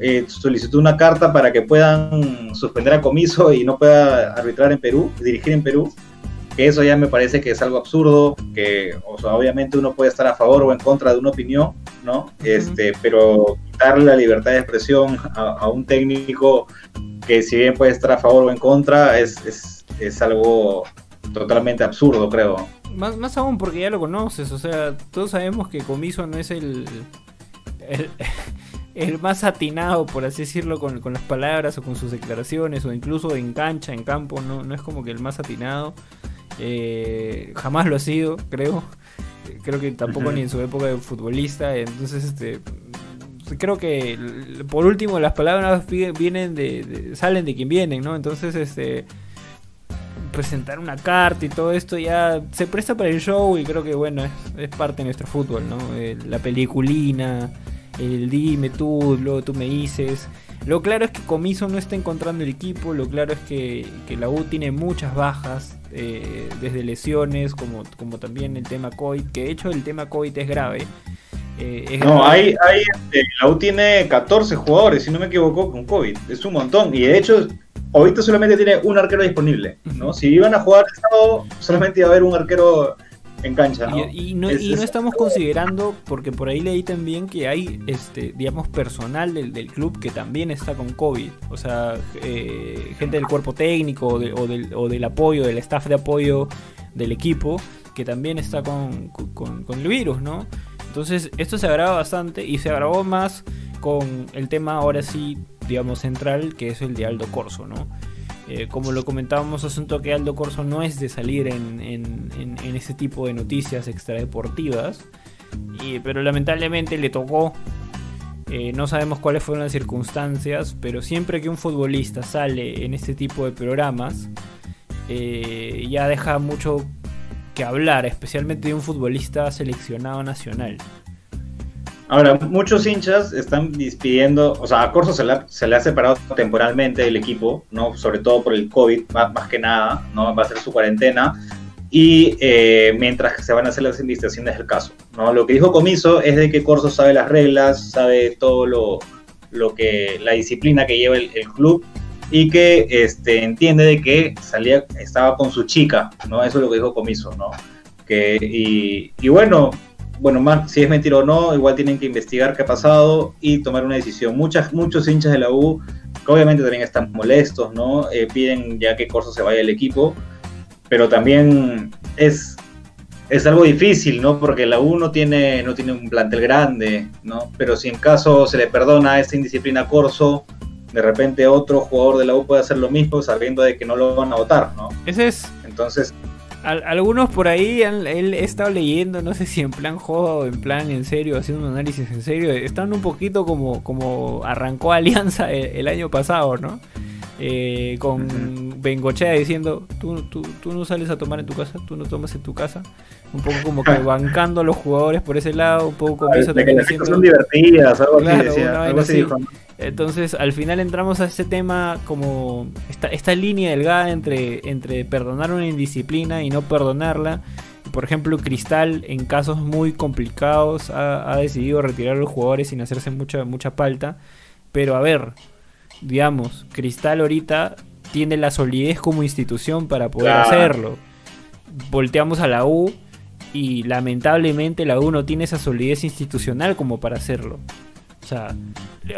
eh, solicitó una carta para que puedan suspender a Comiso y no pueda arbitrar en Perú, dirigir en Perú, que eso ya me parece que es algo absurdo, que o sea, obviamente uno puede estar a favor o en contra de una opinión, ¿no? Este, pero quitarle la libertad de expresión a, a un técnico que si bien puede estar a favor o en contra, es, es, es algo totalmente absurdo, creo. Más, más aún porque ya lo conoces, o sea, todos sabemos que Comiso no es el, el, el más atinado, por así decirlo, con, con las palabras o con sus declaraciones, o incluso en cancha, en campo, no, no es como que el más atinado. Eh, jamás lo ha sido, creo. Creo que tampoco ni en su época de futbolista. Entonces, este creo que por último las palabras vi- vienen de, de- salen de quien vienen, ¿no? Entonces, este presentar una carta y todo esto ya se presta para el show y creo que bueno, es, es parte de nuestro fútbol, ¿no? Eh, la peliculina, el dime tú, luego tú me dices. Lo claro es que Comiso no está encontrando el equipo, lo claro es que, que la U tiene muchas bajas, eh, desde lesiones como, como también el tema COVID, que de hecho el tema COVID es grave. Eh, es No, grave. hay, hay, este, la U tiene 14 jugadores, si no me equivoco, con COVID. Es un montón. Y de hecho, ahorita solamente tiene un arquero disponible, ¿no? Si iban a jugar el sábado, solamente iba a haber un arquero en cancha, ¿no? Y, y no, Es- y no es- estamos considerando, porque por ahí leí también que hay, este, digamos, personal del, del club que también está con COVID. O sea, eh, gente del cuerpo técnico de- o del, o del apoyo, del staff de apoyo del equipo, que también está con, con- con el virus, ¿no? Entonces, esto se agrava bastante y se agravó más con el tema ahora sí, digamos, central, que es el de Aldo Corso, ¿no? Eh, como lo comentábamos hace un toque, Aldo Corso no es de salir en, en, ese tipo de noticias extradeportivas, pero lamentablemente le tocó. Eh, no sabemos cuáles fueron las circunstancias, pero siempre que un futbolista sale en este tipo de programas, eh, ya deja mucho que hablar, especialmente de un futbolista seleccionado nacional. Ahora, muchos hinchas están despidiendo, o sea, a Corso se le, ha, separado temporalmente del equipo, ¿no? Sobre todo por el COVID, más, más que nada, ¿no? Va a ser su cuarentena. Y eh, mientras se van a hacer las investigaciones del caso, ¿no? Lo que dijo Comiso es de que Corso sabe las reglas, sabe todo lo, lo que, la disciplina que lleva el, club y que este, entiende de que salía, estaba con su chica, ¿no? Eso es lo que dijo Comiso, ¿no? Que, y bueno, bueno, más si es mentira o no, igual tienen que investigar qué ha pasado y tomar una decisión. Muchas, muchos hinchas de la U, que obviamente también están molestos, ¿no? Eh, piden ya que Corso se vaya del equipo, pero también es, es algo difícil, ¿no? Porque la U no tiene, no tiene un plantel grande, ¿no? Pero si en caso se le perdona esta indisciplina a Corso, de repente otro jugador de la U puede hacer lo mismo sabiendo de que no lo van a votar, ¿no? Ese es Entonces, Al- algunos por ahí han él he estado leyendo, no sé si en plan joda o en plan en serio, haciendo un análisis en serio, están un poquito como, como arrancó Alianza el, el año pasado, ¿no? Eh, con Bengochea diciendo, tú, tú, tú no sales a tomar en tu casa, tú no tomas en tu casa. Un poco como que bancando a los jugadores por ese lado, un poco como eso que las chicas diciendo... son divertidas, algo Claro, así decía, algo así así. Entonces, al final entramos a este tema como esta, esta línea delgada entre, entre perdonar una indisciplina y no perdonarla. Por ejemplo, Cristal en casos muy complicados ha, ha decidido retirar a los jugadores sin hacerse mucha, mucha falta. Pero a ver, digamos, Cristal ahorita tiene la solidez como institución para poder Claro. hacerlo. Volteamos a la U y lamentablemente la U no tiene esa solidez institucional como para hacerlo. O sea,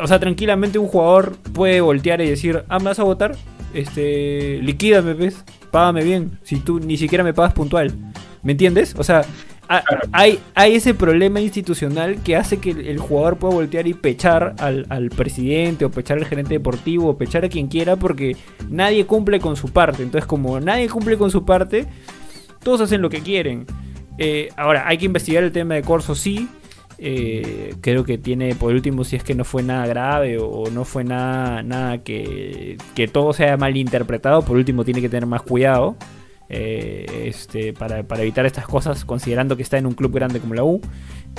o sea, tranquilamente un jugador puede voltear y decir, ah, ¿me vas a votar? Este, liquídame, ¿ves? Págame bien, si tú ni siquiera me pagas puntual. ¿Me entiendes? O sea, ha- hay, hay ese problema institucional que hace que el, el jugador pueda voltear y pechar al, al presidente o pechar al gerente deportivo o pechar a quien quiera porque nadie cumple con su parte. Entonces, como nadie cumple con su parte, todos hacen lo que quieren. Eh, ahora, hay que investigar el tema de Corso, sí. Eh, creo que tiene, por último, si es que no fue nada grave o, no fue nada, nada que, que todo sea mal interpretado, por último tiene que tener más cuidado eh, este, para, para evitar estas cosas, considerando que está en un club grande como la U.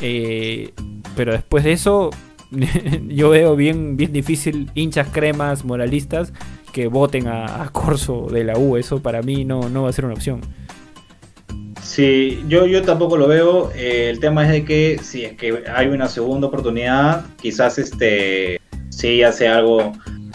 Eh, pero después de eso, yo veo bien, bien difícil hinchas cremas moralistas que voten a, a Corso de la U. Eso para mí no, no va a ser una opción. Sí, yo, yo tampoco lo veo. Eh, el tema es de que si es que hay una segunda oportunidad, quizás este sí hace algo,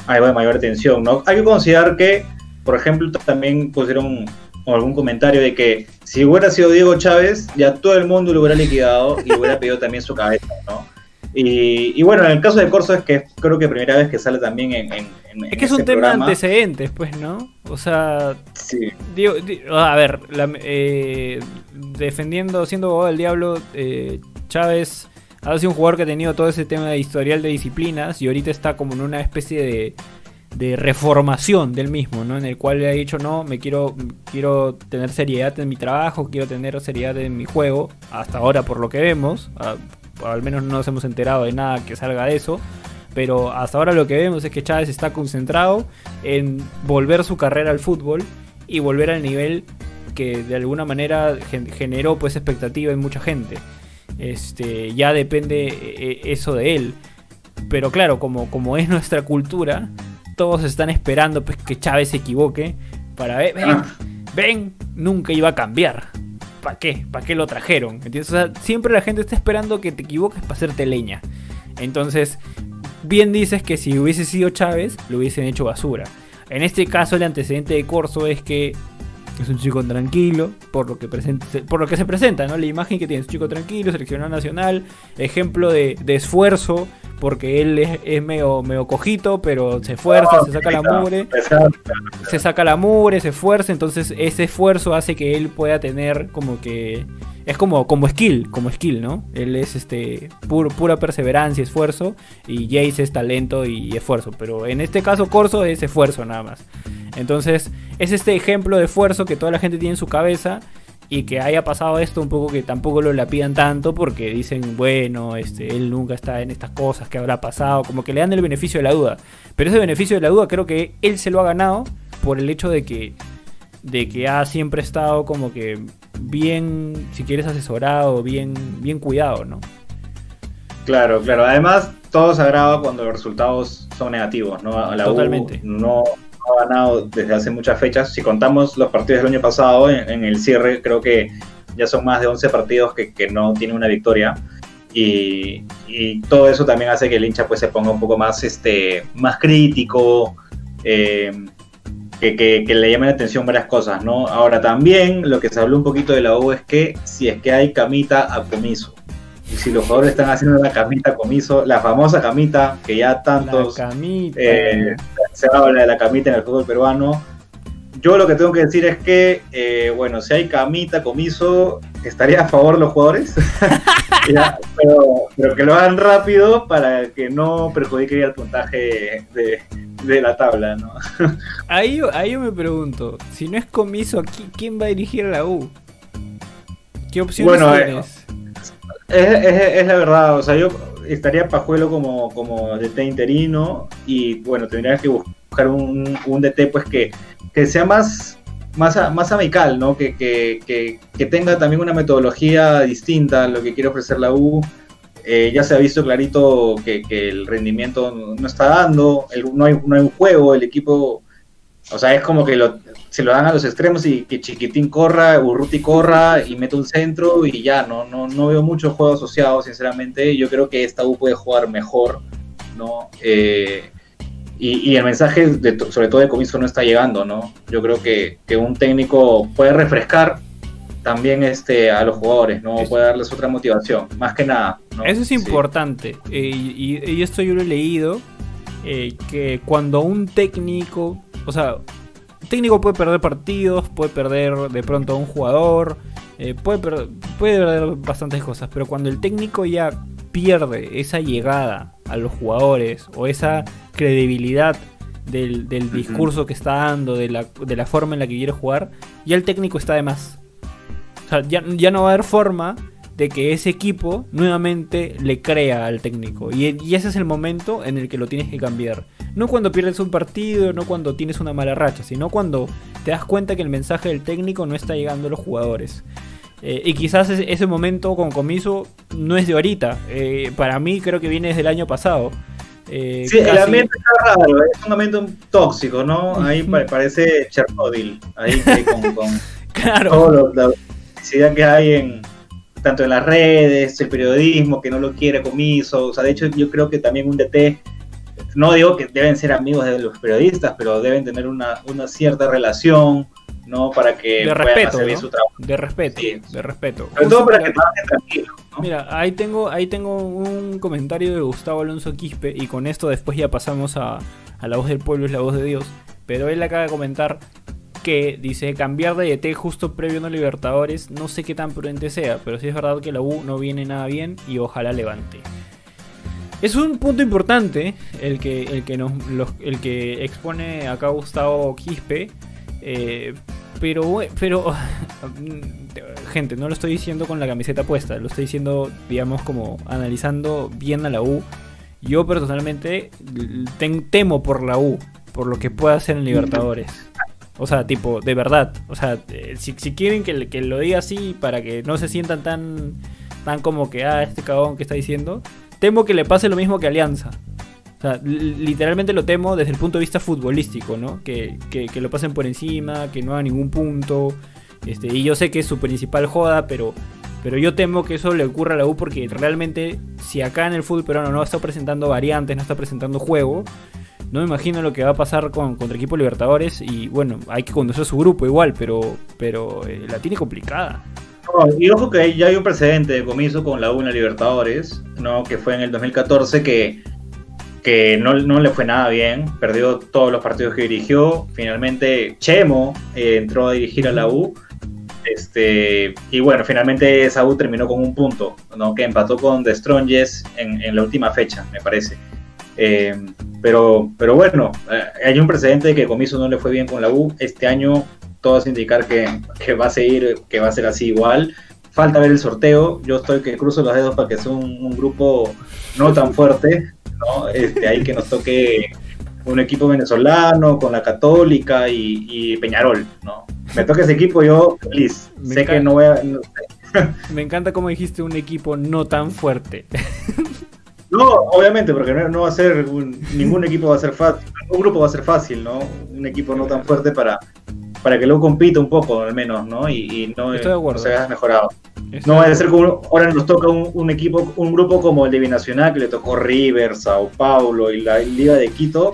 algo de mayor atención, ¿no? Hay que considerar que, por ejemplo, también pusieron algún comentario de que si hubiera sido Diego Chávez, ya todo el mundo lo hubiera liquidado y le hubiera pedido también su cabeza, ¿no? Y, y bueno, en el caso de Corso es que creo que primera vez que sale también en, en, en Es que es este un tema de antecedentes, pues, ¿no? O sea, Sí. Digo, di- a ver, la- eh, defendiendo, siendo abogado del diablo, eh, Chávez ha sido un jugador que ha tenido todo ese tema de historial de disciplinas y ahorita está como en una especie de, de reformación del mismo, ¿no? En el cual le ha dicho, no, me quiero, quiero tener seriedad en mi trabajo, quiero tener seriedad en mi juego, hasta ahora por lo que vemos, al menos no nos hemos enterado de nada que salga de eso. Pero hasta ahora lo que vemos es que Chávez está concentrado en volver su carrera al fútbol y volver al nivel que de alguna manera gen- generó pues expectativa en mucha gente. Este, ya depende eh, eso de él. Pero claro, como, como es nuestra cultura, todos están esperando pues, que Chávez se equivoque para ver, ven, ven, nunca iba a cambiar. ¿Para qué? ¿Para qué lo trajeron? ¿Entiendes? O sea, siempre la gente está esperando que te equivoques para hacerte leña. Entonces, bien dices que si hubiese sido Chávez, lo hubiesen hecho basura. En este caso, el antecedente de Corso es que es un chico tranquilo, por lo que, presenta, por lo que se presenta, ¿no? La imagen que tiene es un chico tranquilo, seleccionado nacional, ejemplo de, de esfuerzo, porque él es, es medio, medio cojito, pero se esfuerza, se saca la mugre se saca la mugre, se esfuerza, entonces ese esfuerzo hace que él pueda tener como que es como como skill, como skill, ¿no? Él es este pur- pura perseverancia, esfuerzo y Jace es talento y esfuerzo, pero en este caso Corso es esfuerzo nada más. Entonces, es este ejemplo de esfuerzo que toda la gente tiene en su cabeza y que haya pasado esto un poco que tampoco lo la pidan tanto porque dicen, bueno, este, él nunca está en estas cosas, que habrá pasado? Como que le dan el beneficio de la duda. Pero ese beneficio de la duda creo que él se lo ha ganado por el hecho de que, de que ha siempre estado como que bien, si quieres, asesorado, bien, bien cuidado, ¿no? Claro, claro. Además, todo se agrava cuando los resultados son negativos, ¿no? La U Totalmente. no, no ha ganado desde hace muchas fechas. Si contamos los partidos del año pasado, en, en el cierre, creo que ya son más de 11 partidos que, que no tienen una victoria. Y, y todo eso también hace que el hincha pues se ponga un poco más, este, más crítico, eh, que, que- que le llamen la atención varias cosas, ¿no? Ahora también lo que se habló un poquito de la U es que si es que hay camita a comiso. Y si los jugadores están haciendo la camita a comiso, la famosa camita que ya tantos La camita. eh, se habla de la camita en el fútbol peruano. Yo lo que tengo que decir es que, eh, bueno, si hay camita, comiso, estaría a favor los jugadores, Ya, pero, pero que lo hagan rápido para que no perjudique el puntaje de, de la tabla, ¿no? Ahí, yo- ahí yo me pregunto, si no es comiso, ¿qui- ¿quién va a dirigir a la U? ¿Qué opciones Bueno, eh, tienes? Es, es- es la verdad, o sea, yo estaría Pajuelo como, como DT interino y bueno, tendría que buscar un, un DT pues que, que sea más, más, más amical, ¿no? Que, que, que, que tenga también una metodología distinta a lo que quiere ofrecer la U. Eh, ya se ha visto clarito que, el rendimiento no está dando, el- no, hay, no hay un juego, el equipo, o sea, es como que lo, se lo dan a los extremos y que Chiquitín corra, Urruti corra y mete un centro y ya, no, no, no veo mucho juego asociado, sinceramente. Yo creo que esta U puede jugar mejor, ¿no? Eh, y, el mensaje, de sobre todo de comiso, no está llegando, ¿no? Yo creo que, que un técnico puede refrescar también este, a los jugadores, ¿no? Puede darles otra motivación, más que nada. ¿no? Eso es Sí. importante. eh, y, y esto yo lo he leído. eh, que cuando un técnico. O sea, un técnico puede perder partidos, puede perder de pronto a un jugador. eh, puede, perder, puede perder bastantes cosas. Pero cuando el técnico ya pierde esa llegada a los jugadores. O esa credibilidad del, del discurso que está dando. De la, de la forma en la que quiere jugar. Ya el técnico está de más. O sea, ya, ya no va a haber forma de que ese equipo nuevamente le crea al técnico. Y, y ese es el momento en el que lo tienes que cambiar. No cuando pierdes un partido, no cuando tienes una mala racha, sino cuando te das cuenta que el mensaje del técnico no está llegando a los jugadores. Eh, y quizás ese, ese momento con comiso no es de ahorita. Eh, para mí creo que viene desde el año pasado. Eh, Sí, el ambiente está raro, es un ambiente tóxico, ¿no? Ahí pa- parece Chernobyl, ahí con, con Claro. todo lo- la toxicidad que hay en tanto en las redes, el periodismo que no lo quiere comiso, o sea, de hecho yo creo que también un DT, no digo que deben ser amigos de los periodistas, pero deben tener una, una cierta relación, ¿no? Para que De respeto, hacer bien ¿no? su trabajo. De respeto. Sí. De respeto. Sobre todo para que trabajen tranquilos, ¿no? Mira, ahí tengo, ahí tengo un comentario de Gustavo Alonso Quispe y con esto después ya pasamos a, a La Voz del Pueblo es la voz de Dios. Pero él acaba de comentar que dice cambiar de ET justo previo a una Libertadores, no sé qué tan prudente sea, pero sí es verdad que la U no viene nada bien y ojalá levante. Es un punto importante el que, el que, nos, el que expone acá Gustavo Quispe, eh, pero, pero gente, no lo estoy diciendo con la camiseta puesta, lo estoy diciendo, digamos, como analizando bien a la U. Yo personalmente temo por la U, por lo que pueda hacer en Libertadores. O sea, tipo, de verdad. O sea, eh, si, quieren que, lo diga así para que no se sientan tan, tan como que, ah, este cagón que está diciendo, temo que le pase lo mismo que Alianza. O sea, li- literalmente lo temo desde el punto de vista futbolístico, ¿no? Que, que, que lo pasen por encima, que no haga ningún punto. Este, y yo sé que es su principal joda, pero, pero yo temo que eso le ocurra a la U porque realmente si acá en el fútbol peruano no está presentando variantes, no está presentando juego, no me imagino lo que va a pasar con, contra equipo Libertadores y bueno, hay que conocer su grupo igual, pero, pero eh, la tiene complicada. No, y ojo que ya hay un precedente de comiso con la U en la Libertadores, ¿no? que fue en el 2014 que, que no, no le fue nada bien, perdió todos los partidos que dirigió, finalmente Chemo eh, entró a dirigir a la U, este, y bueno, finalmente esa U terminó con un punto, ¿no? que empató con The Strongest en la última fecha, me parece. Eh, pero, pero bueno, eh, hay un precedente de que Comiso no le fue bien con la U. Este año todo hace indicar que, que va a seguir, que va a ser así igual. Falta ver el sorteo. Yo estoy que cruzo los dedos para que sea un, un grupo no tan fuerte, ¿no? Este, ahí que nos toque un equipo venezolano con la Católica y, y Peñarol, ¿no? me toca ese equipo, yo feliz. Me sé que encanta. no voy a. no- Me encanta como dijiste un equipo no tan fuerte. No, obviamente, porque no, no va a ser. un- ningún equipo va a ser fácil. Un grupo va a ser fácil, ¿no? Un equipo no tan fuerte para, para que luego compita un poco, al menos, ¿no? Y, y no, Estoy de acuerdo. no se vea mejorado. No va a ser como. Ahora nos toca un, un equipo, un grupo como el de Binacional, que le tocó River, Sao Paulo y la Liga de Quito.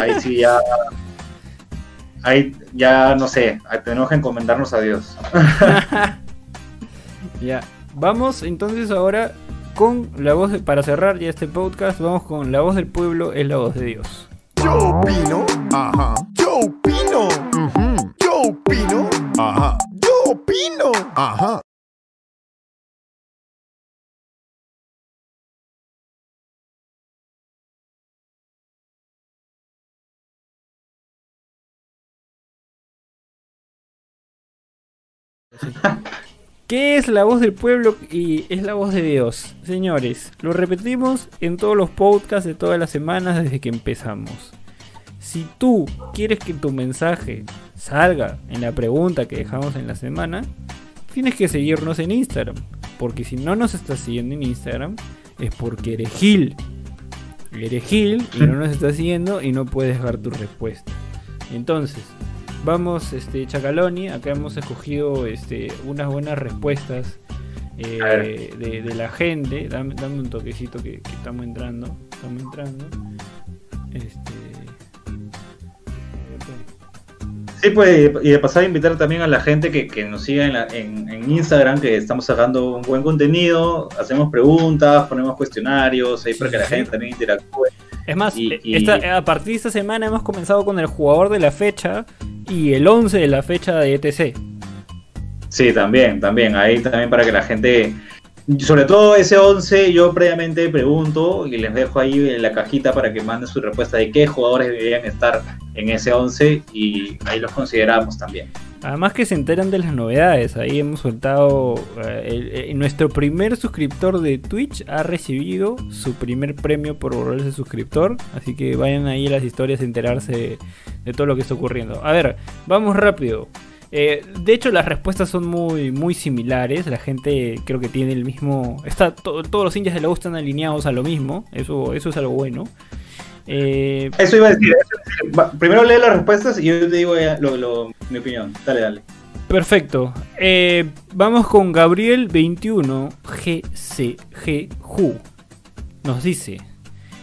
Ahí sí ya. Ahí ya no sé, tenemos que encomendarnos a Dios. Ya. Vamos entonces ahora con la voz de- para cerrar ya este podcast, vamos con la voz del pueblo es la voz de Dios. Yo opino, ajá. Yo opino, ujú. Yo opino, ajá. Yo opino, ajá. ¿Qué es la voz del pueblo y es la voz de Dios? Señores, lo repetimos en todos los podcasts de todas las semanas desde que empezamos. Si tú quieres que tu mensaje salga en la pregunta que dejamos en la semana, tienes que seguirnos en Instagram. Porque si no nos estás siguiendo en Instagram, es porque eres Gil. Eres Gil y no nos estás siguiendo y no puedes dejar tu respuesta. Entonces, vamos, este, Chacaloni, acá hemos escogido este, unas buenas respuestas eh, de, de la gente. Dame, dame un toquecito que, que estamos entrando. Estamos entrando. Este. Sí, pues, y de pasar a invitar también a la gente que, que nos siga en, la- en- en Instagram, que estamos sacando un buen contenido, hacemos preguntas, ponemos cuestionarios ahí para que la gente también interactúe. Es más, Y- eh, y- esta- a partir de esta semana hemos comenzado con el jugador de la fecha y el 11 de la fecha de ETC. Sí, también, también, ahí también para que la gente, sobre todo ese 11, yo previamente pregunto y les dejo ahí en la cajita para que manden su respuesta de qué jugadores deberían estar en ese 11 y ahí los consideramos también. Además que se enteran de las novedades. Ahí hemos soltado. eh, el- nuestro primer suscriptor de Twitch ha recibido su primer premio por volverse suscriptor. Así que vayan ahí a las historias a enterarse de, de todo lo que está ocurriendo. A ver, vamos rápido. Eh, de hecho, las respuestas son muy, muy similares. La gente creo que tiene el mismo. Está, to- todos los hinchas de la U están alineados a lo mismo. Eso, eso es algo bueno. Eh, Eso iba a decir, primero lee las respuestas y yo te digo lo- lo- mi opinión. Dale, dale. Perfecto. Eh, vamos con Gabriel 21 GCG Ju. Nos dice: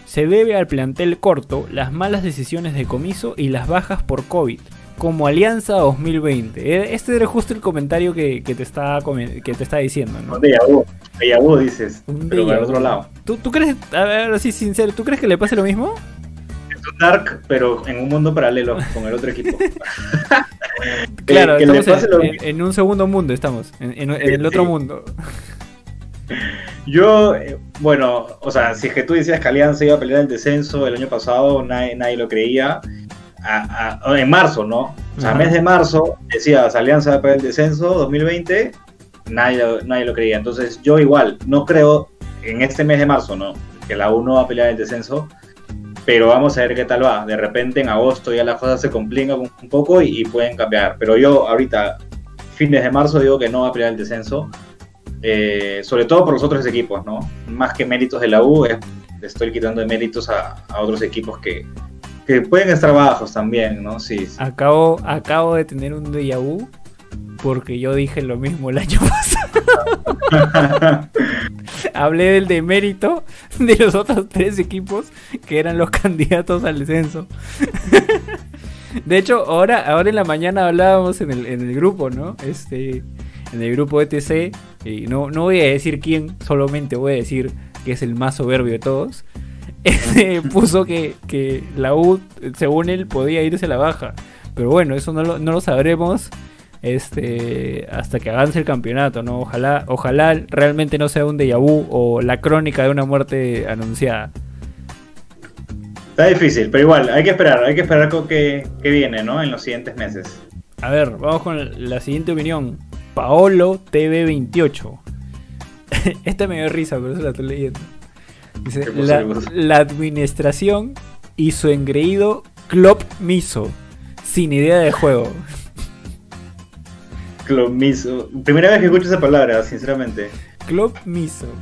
Se debe al plantel corto las malas decisiones de comiso y las bajas por COVID, como Alianza 2020. Eh, Este era justo el comentario que, que te, estaba, comen- que te estaba diciendo, ¿no? Un dices, Un pero déjà para el vu. otro lado. ¿Tú, tú crees, a ver, así sincero, ¿tú crees que le pase lo mismo? Es un Dark, pero en un mundo paralelo con el otro equipo. Claro, que le estamos pase en, lo en- en un segundo mundo, estamos, en, el otro Sí. mundo. Yo, eh, bueno, o sea, si es que tú decías que Alianza iba a pelear el descenso el año pasado, nadie, nadie lo creía. A- a- en marzo, ¿no? O sea, mes de marzo decías Alianza va a pelear el descenso 2020, nadie, lo- nadie lo creía. Entonces, yo igual, no creo en este mes de marzo, ¿no? Que la U no va a pelear el descenso, pero vamos a ver qué tal va. De repente en agosto ya las cosas se complican un, poco y, y pueden cambiar. Pero yo ahorita, fines de marzo, digo que no va a pelear el descenso. Eh, sobre todo por los otros equipos, ¿no? Más que méritos de la U, le estoy quitando de méritos a, a otros equipos que, pueden estar bajos también, ¿no? Sí, sí. Acabo, acabo de tener un déjà vu porque yo dije lo mismo el año pasado. Hablé del demérito de los otros tres equipos que eran los candidatos al descenso. De hecho, ahora, ahora en la mañana hablábamos en el, en el grupo, ¿no? Este, en el grupo ETC, y no, no voy a decir quién, solamente voy a decir que es el más soberbio de todos. Este, puso que, que la U, según él, podía irse a la baja. Pero bueno, eso no lo, no lo sabremos este, hasta que avance el campeonato, ¿no? Ojalá, ojalá realmente no sea un déjà vu o la crónica de una muerte anunciada. Está difícil, pero igual, hay que esperar, hay que esperar con qué, qué viene, ¿no? En los siguientes meses. A ver, vamos con la siguiente opinión. Paolo TV28. Esta me dio risa, pero eso la estoy leyendo. Dice, ¿Qué puso, la, administración y su engreído Klopp Miso. Sin idea de juego. Club Miso. Primera vez que escucho esa palabra, sinceramente. Club Miso.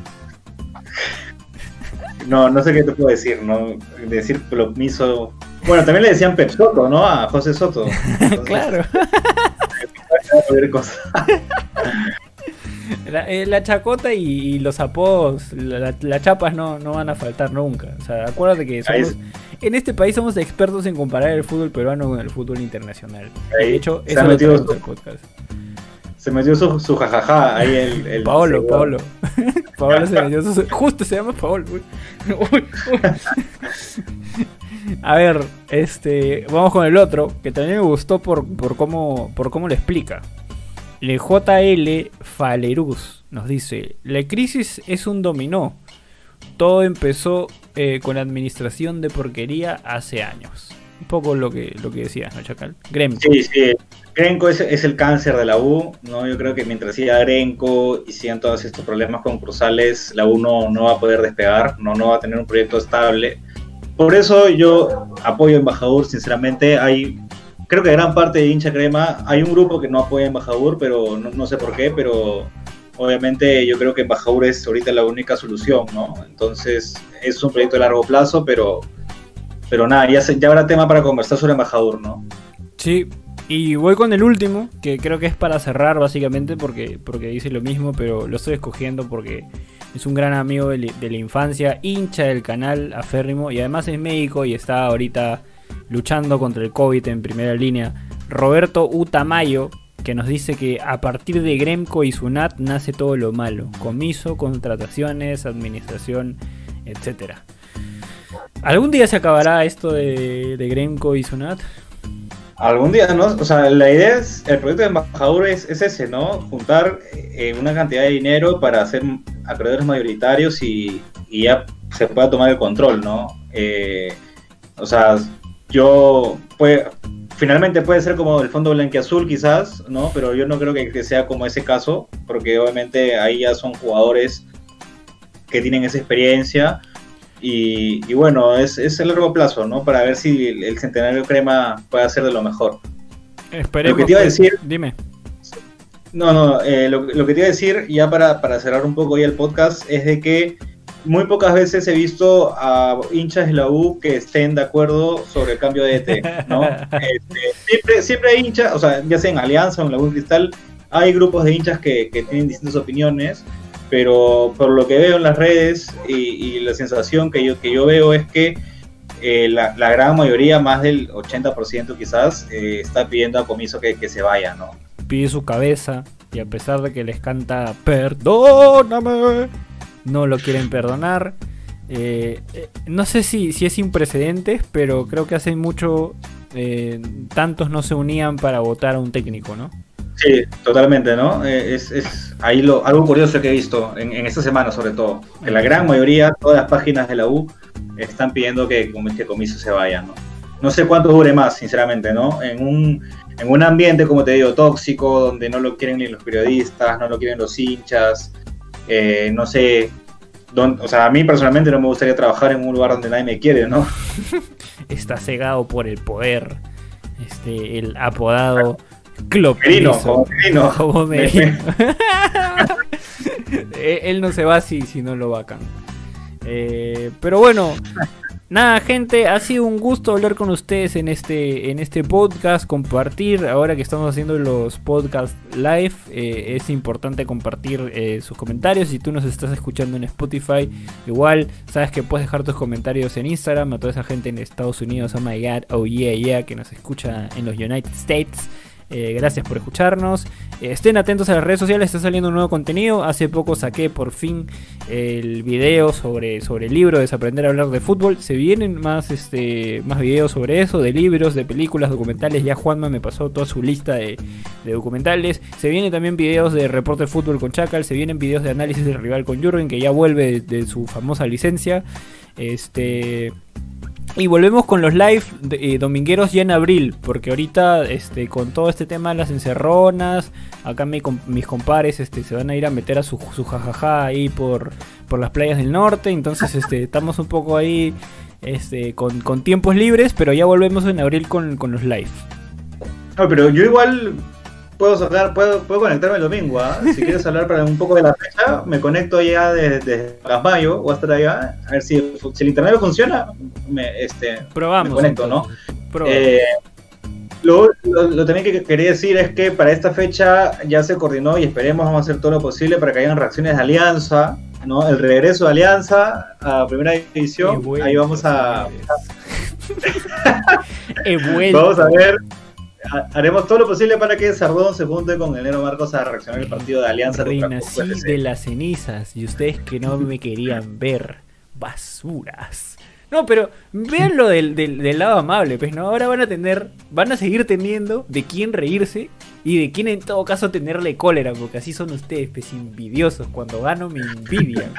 No, no sé qué te puedo decir, ¿no? Decir Club Miso. Bueno, también le decían Pep Soto, ¿no? A José Soto. Entonces, claro. La, eh, la chacota y, y los la- las chapas no, no van a faltar nunca. O sea, acuérdate que somos, en este país somos expertos en comparar el fútbol peruano con el fútbol internacional. Ahí de hecho, se eso ha lo su- al podcast. Se metió su, su jajaja ahí el. el Paolo. Paolo. Paolo se metió su- Justo se llama Paolo. Uy. Uy, uy. A ver, este, vamos con el otro, que también me gustó por, por cómo por cómo lo explica. El JL Falerus nos dice, la crisis es un dominó. Todo empezó eh, con la administración de porquería hace años. Un poco lo que, lo que decías, ¿no, Chacal? Gremco. Sí, sí. Grenco es, es el cáncer de la U, ¿no? Yo creo que mientras siga Grenco y sigan todos estos problemas concursales, la U no, no va a poder despegar, no, no va a tener un proyecto estable. Por eso yo apoyo a Embajador, sinceramente. Hay, creo que gran parte de hincha crema, hay un grupo que no apoya a Embajador, pero no, no sé por qué, pero obviamente yo creo que Embajador es ahorita la única solución, ¿no? Entonces es un proyecto de largo plazo, pero, pero nada, ya, se- ya habrá tema para conversar sobre Embajador, ¿no? Sí, y voy con el último, que creo que es para cerrar básicamente porque, porque dice lo mismo, pero lo estoy escogiendo porque es un gran amigo de la infancia, hincha del canal aférrimo y además es médico y está ahorita luchando contra el COVID en primera línea. Roberto Utamayo, que nos dice que a partir de Gremco y Sunat nace todo lo malo, comiso, contrataciones, administración, etcétera. ¿Algún día se acabará esto de, de Gremco y Sunat? Algún día, ¿no? O sea, la idea es, el proyecto de embajador es, es ese, ¿no? Juntar eh, una cantidad de dinero para hacer acreedores mayoritarios y, y ya se pueda tomar el control, ¿no? Eh, o sea, yo, puede, finalmente puede ser como el fondo blanquiazul quizás, ¿no? Pero yo no creo que, que sea como ese caso, porque obviamente ahí ya son jugadores que tienen esa experiencia y, y bueno, es, es a largo plazo, ¿no? Para ver si el, el Centenario Crema puede hacer de lo mejor. Esperemos. Lo que te iba a pues. decir- Dime. No, no, eh, lo, lo que te iba a decir, ya para, para cerrar un poco ya el podcast, es de que muy pocas veces he visto a hinchas de la U que estén de acuerdo sobre el cambio de ET, ¿no? Este, siempre, siempre hay hinchas, o sea, ya sea en Alianza o en la U Cristal, hay grupos de hinchas que, que tienen distintas opiniones, pero por lo que veo en las redes y, y la sensación que yo, que yo veo es que eh, la, la gran mayoría, más del 80% quizás, eh, está pidiendo a Comiso que, que se vaya, ¿no? Pide su cabeza y a pesar de que les canta Perdóname, no lo quieren perdonar. Eh, eh, no sé si, si es sin precedentes, pero creo que hace mucho eh, tantos no se unían para votar a un técnico, ¿no? Sí, totalmente, ¿no? Es, es ahí lo, algo curioso que he visto en, en esta semana, sobre todo. Que la gran mayoría, todas las páginas de la U, están pidiendo que, que Comiso se vaya, ¿no? No sé cuánto dure más, sinceramente, ¿no? En un, en un ambiente, como te digo, tóxico, donde no lo quieren ni los periodistas, no lo quieren los hinchas, eh, no sé. dónde- o sea, a mí personalmente no me gustaría trabajar en un lugar donde nadie me quiere, ¿no? Está cegado por el poder. Este, el apodado Miso. como Merino. Como Merino. Eh, Él no se va si, si no lo vacan. Eh, pero bueno, nada, gente, ha sido un gusto hablar con ustedes en este, en este podcast, compartir. Ahora que estamos haciendo los podcasts live, eh, es importante compartir eh, sus comentarios. Si tú nos estás escuchando en Spotify, igual sabes que puedes dejar tus comentarios en Instagram. A toda esa gente en Estados Unidos, oh my god, oh yeah, yeah, que nos escucha en los United States. Eh, gracias por escucharnos. Eh, estén atentos a las redes sociales, está saliendo un nuevo contenido. Hace poco saqué por fin el video sobre, sobre el libro Desaprender a hablar de fútbol. Se vienen más, este, más videos sobre eso, de libros, de películas, documentales. Ya Juanma me pasó toda su lista de, documentales. Se vienen también videos de reporte de fútbol con Chacal. Se vienen videos de análisis del rival con Jurgen, que ya vuelve de su famosa licencia. Este. Y volvemos con los live de- eh, domingueros ya en abril, porque ahorita este, con todo este tema de las encerronas, acá mi mis compares este, se van a ir a meter a su, su jajaja ahí por, por las playas del norte, entonces este, estamos un poco ahí este, con, con tiempos libres, pero ya volvemos en abril con, con los live. No, pero yo igual puedo sacar, puedo, puedo conectarme el domingo, ¿ah? Si quieres hablar para un poco de la fecha, me conecto ya desde, desde Gasmayo, voy a estar allá, a ver si, si el internet me funciona, me, este, Probamos. me conecto, ¿no? entonces. Eh, lo, lo- lo también que quería decir es que para esta fecha ya se coordinó y esperemos vamos a hacer todo lo posible para que hayan reacciones de Alianza, ¿no? El regreso de Alianza a primera división, ahí vamos a. He vuelto. vamos a ver, haremos todo lo posible para que Sardón se junte con el Nero Marcos a reaccionar el partido de Alianza Renací de las cenizas y ustedes que no me querían ver, basuras. No, pero vean lo del, del, del lado amable, pues no, ahora van a tener, van a seguir teniendo de quién reírse y de quién en todo caso tenerle cólera, porque así son ustedes, pues envidiosos, cuando gano me envidian.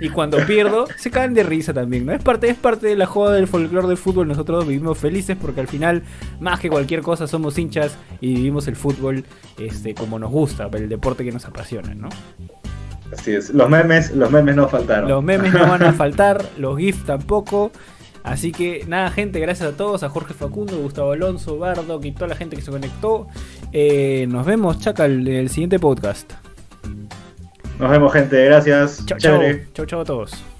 Y cuando pierdo, se caen de risa también, ¿no? Es parte, es parte de la joda del folclore del fútbol, nosotros vivimos felices porque al final, más que cualquier cosa, somos hinchas y vivimos el fútbol este, como nos gusta, el deporte que nos apasiona, ¿no? Así es, los memes, los memes no faltaron. Los memes no van a faltar, los GIFs tampoco. Así que nada, gente, gracias a todos, a Jorge Facundo, Gustavo Alonso, Bardock y toda la gente que se conectó. Eh, nos vemos, Chacal, en el siguiente podcast. Nos vemos gente, gracias. Chao, chao. Chao a todos.